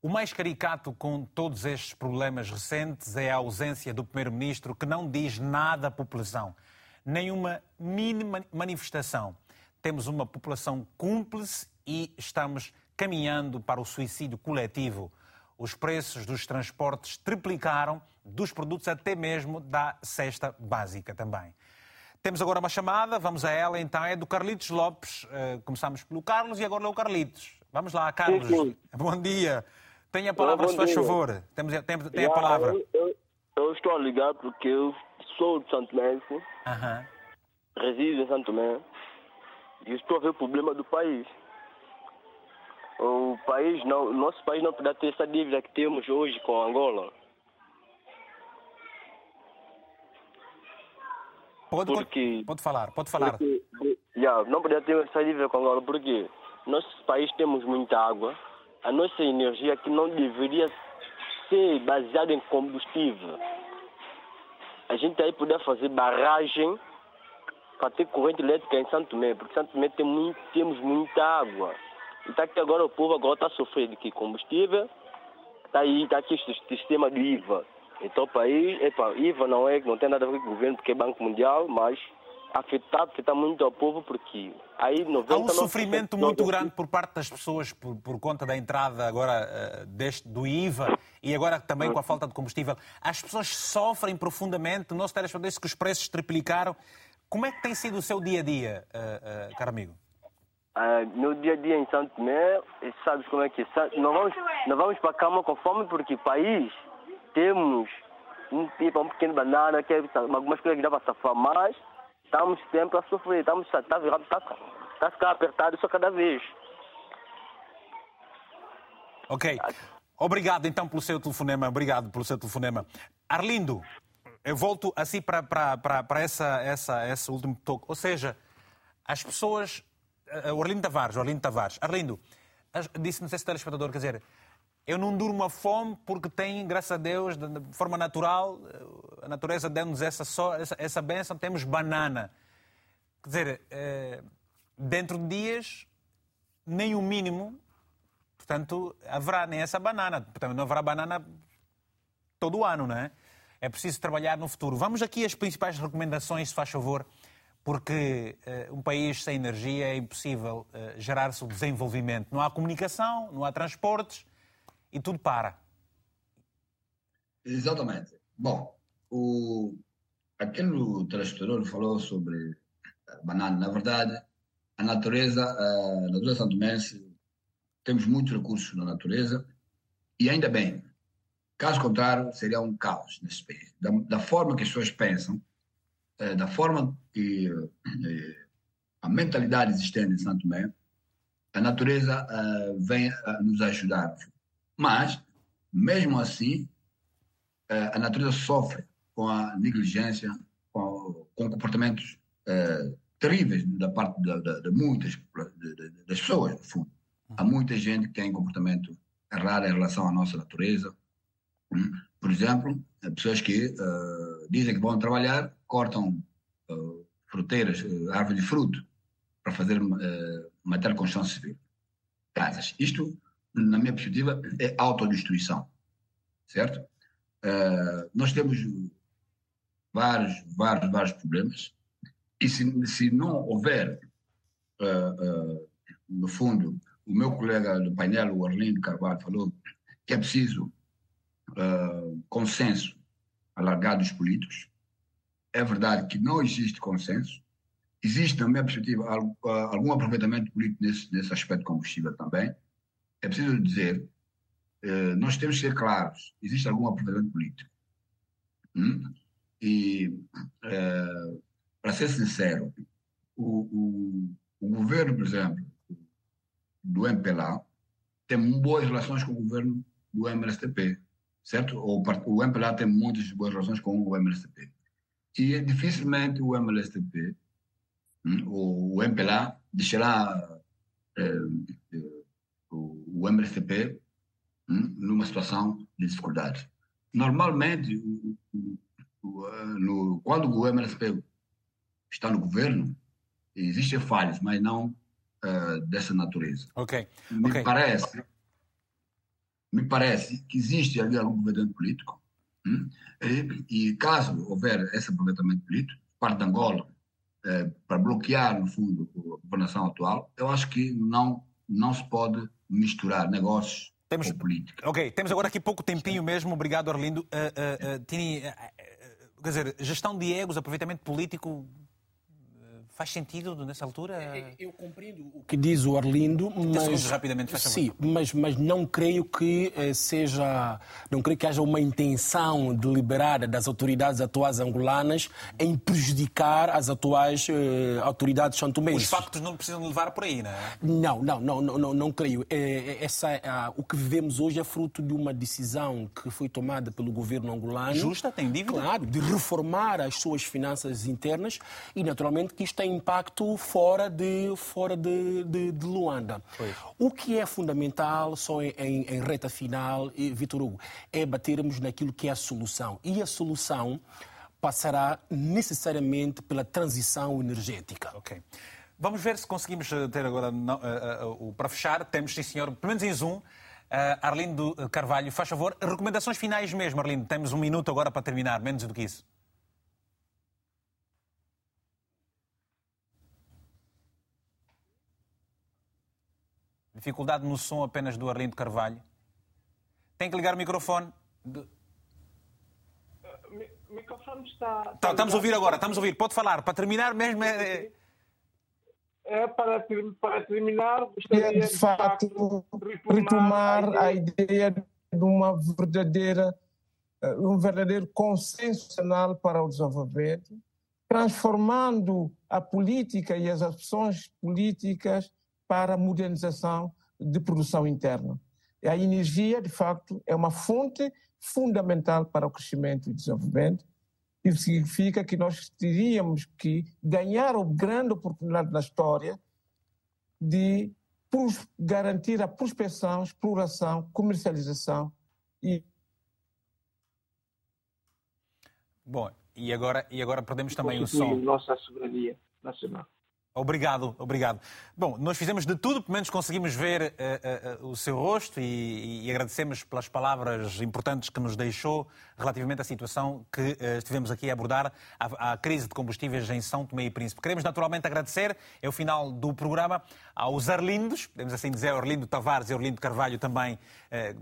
O mais caricato com todos estes problemas recentes é a ausência do Primeiro-Ministro que não diz nada à população, nenhuma mínima manifestação. Temos uma população cúmplice e estamos caminhando para o suicídio coletivo. Os preços dos transportes triplicaram, dos produtos até mesmo da cesta básica também. Temos agora uma chamada, vamos a ela então, é do Carlitos Lopes. Eh, começamos pelo Carlos e agora é o Carlitos. Vamos lá, Carlos. Sim, sim. Bom dia. Tenha a palavra, se faz favor. Temos, tem, tem a palavra. Eu, eu, eu, estou a ligar porque eu sou de Santo Tomé, uh -huh. resido em Santo Tomé e estou a ver o problema do país. O país não, nosso país não pode ter essa dívida que temos hoje com Angola. Pode, porque, pode falar, pode falar. Porque, yeah, não podia ter essa dívida com Angola porque nosso país temos muita água, a nossa energia que não deveria ser baseada em combustível. A gente aí poder fazer barragem para ter corrente elétrica em Santo Tomé, porque Santo Tomé tem muito, temos muita água. E está aqui agora o povo agora está sofrendo que combustível, está aí, está aqui o sistema do IVA. Então o país, epa, IVA não é, não tem nada a ver com o governo, porque é Banco Mundial, mas afetado, afeta muito ao povo, porque aí 90... Há um sofrimento muito grande por parte das pessoas por, por conta da entrada agora uh, deste, do IVA e agora também com a falta de combustível. As pessoas sofrem profundamente, o nosso telespectador disse que os preços triplicaram. Como é que tem sido o seu dia-a-dia, -dia, uh, uh, caro amigo? Uh, no dia a dia em Santo Tomé, sabes como é que é? Não vamos, não vamos para a cama com fome porque país temos um tipo, um pequeno banana, que é, algumas coisas que dá para safar, mas estamos sempre a sofrer, estamos está tá, tá, tá ficar apertado só cada vez. Ok. Obrigado então pelo seu telefonema. Obrigado pelo seu telefonema. Arlindo, eu volto assim para essa, essa, esse último toque. Ou seja, as pessoas. Eh, o Arlindo Tavares, o Arlindo Tavares. Arlindo, disse, não sei se telespectador, quer dizer, eu não durmo a fome porque tem, graças a Deus, de forma natural, eh, a natureza deu-nos essa, essa, essa benção, temos banana. Quer dizer, eh, dentro de dias, nem o mínimo Portanto, haverá nem essa banana. Portanto, não haverá banana todo o ano, não é? É preciso trabalhar no futuro. Vamos aqui às principais recomendações, se faz favor, porque uh, um país sem energia é impossível uh, gerar-se o desenvolvimento. Não há comunicação, não há transportes e tudo para. Exatamente. Bom, o... aquele telespectador falou sobre banana. Na verdade, a natureza, a natureza santomense temos muitos recursos na natureza e ainda bem. Caso contrário, seria um caos nesse país. Da, da forma que as pessoas pensam, eh, da forma que eh, a mentalidade existente em Santo Tomé, a natureza vem nos ajudar. Mas, mesmo assim, a natureza sofre com a negligência, com, com comportamentos terríveis da parte de, de, de muitas das pessoas, no fundo. Há muita gente que tem comportamento errado em relação à nossa natureza. Por exemplo, pessoas que uh, dizem que vão trabalhar, cortam uh, fruteiras, uh, árvores de fruto, para fazer uh, de construção civil. Casas. Isto, na minha perspectiva, é autodestruição. Certo? nós temos vários, vários, vários problemas. E se, se não houver, no fundo, o meu colega do painel, o Arlindo Carvalho, falou que é preciso uh, consenso alargado dos políticos. É verdade que não existe consenso. Existe, na minha perspectiva, algum aproveitamento político nesse, nesse aspecto combustível também. É preciso dizer, uh, nós temos que ser claros, existe algum aproveitamento político. Hum? E, para ser sincero, o, o, o governo, por exemplo, do MPLA tem boas relações com o governo do MLSTP, certo? O, o MPLA tem muitas boas relações com o MLSTP. E dificilmente o MLSTP, hum, o, o MPLA, deixará eh, eh, o, MLSTP hum, numa situação de dificuldade. Normalmente, o, no, quando o MLSTP está no governo, existem falhas, mas não uh, dessa natureza. Ok. Me okay. parece, me parece que existe ali algum aproveitamento político. Hum? E, e, caso houver esse aproveitamento político, parte de Angola, uh, para bloquear, no fundo, a governação atual, eu acho que não, não se pode misturar negócios temos, com política. Ok, temos agora aqui pouco tempinho mesmo. Obrigado, Arlindo. Uh, Tini, quer dizer, gestão de egos, aproveitamento político, Faz sentido nessa altura? É, é, eu compreendo o que diz o Arlindo, mas rapidamente, faz sim, mas, mas não creio que eh, seja, não creio que haja uma intenção deliberada das autoridades atuais angolanas em prejudicar as atuais eh, autoridades santomenses. Os factos não precisam levar por aí, não é? Não, não, não, não, não, não creio. É, essa, o que vivemos hoje é fruto de uma decisão que foi tomada pelo governo angolano. Justa, tem dívida? Claro, de reformar as suas finanças internas e naturalmente que isto tem tem impacto fora de, fora de, de, de Luanda. Pois. O que é fundamental, só em, em reta final, Vitor Hugo, é batermos naquilo que é a solução. E a solução passará necessariamente pela transição energética. Ok. Vamos ver se conseguimos eh, ter agora, não, uh, uh, uh, para fechar, temos, sim senhor, pelo menos em Zoom, Arlindo Carvalho, faz favor, recomendações finais mesmo, Arlindo, temos um minuto agora para terminar, menos do que isso. Dificuldade no som apenas do Arlindo Carvalho. Tem que ligar o microfone. De... O microfone está. está estamos a ouvir agora, estamos a ouvir. Pode falar. Para terminar mesmo. É... é, para, para terminar, gostaria de, de facto retomar a ideia de uma verdadeira, eh, um verdadeiro consenso nacional para o desenvolvimento, transformando a política e as ações políticas para a modernização de produção interna. A energia, de facto, é uma fonte fundamental para o crescimento e desenvolvimento. Isso significa que nós teríamos que ganhar a grande oportunidade na história de garantir a prospecção, exploração, comercialização e. Bom, e agora, e agora perdemos também o som. Nossa soberania nacional. Obrigado, obrigado. Bom, nós fizemos de tudo, pelo menos conseguimos ver uh, uh, o seu rosto e, e, agradecemos pelas palavras importantes que nos deixou relativamente à situação que estivemos aqui a abordar, à, crise de combustíveis em São Tomé e Príncipe. Queremos naturalmente agradecer, é o final do programa, aos Arlindos, podemos assim dizer, Orlindo Tavares e Orlindo Carvalho também,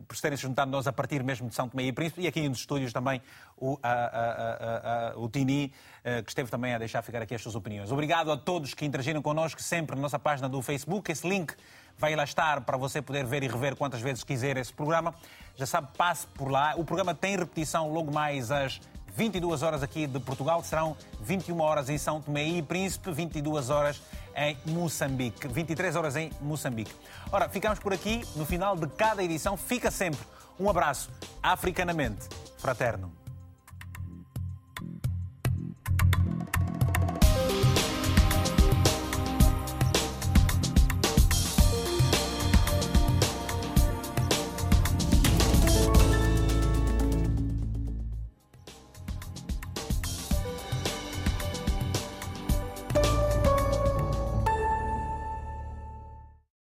por terem se juntado nós a partir mesmo de São Tomé e Príncipe, e aqui nos estúdios também o, a, a, o Tini, que esteve também a deixar ficar aqui as suas opiniões. Obrigado a todos que interagiram connosco sempre na nossa página do Facebook. Esse link vai lá estar para você poder ver e rever quantas vezes quiser esse programa. Já sabe, passe por lá. O programa tem repetição logo mais às 22 horas aqui de Portugal. Serão 21 horas em São Tomé e Príncipe, 22 horas em Moçambique, 23 horas em Moçambique. Ora, ficamos por aqui. No final de cada edição, fica sempre um abraço africanamente fraterno.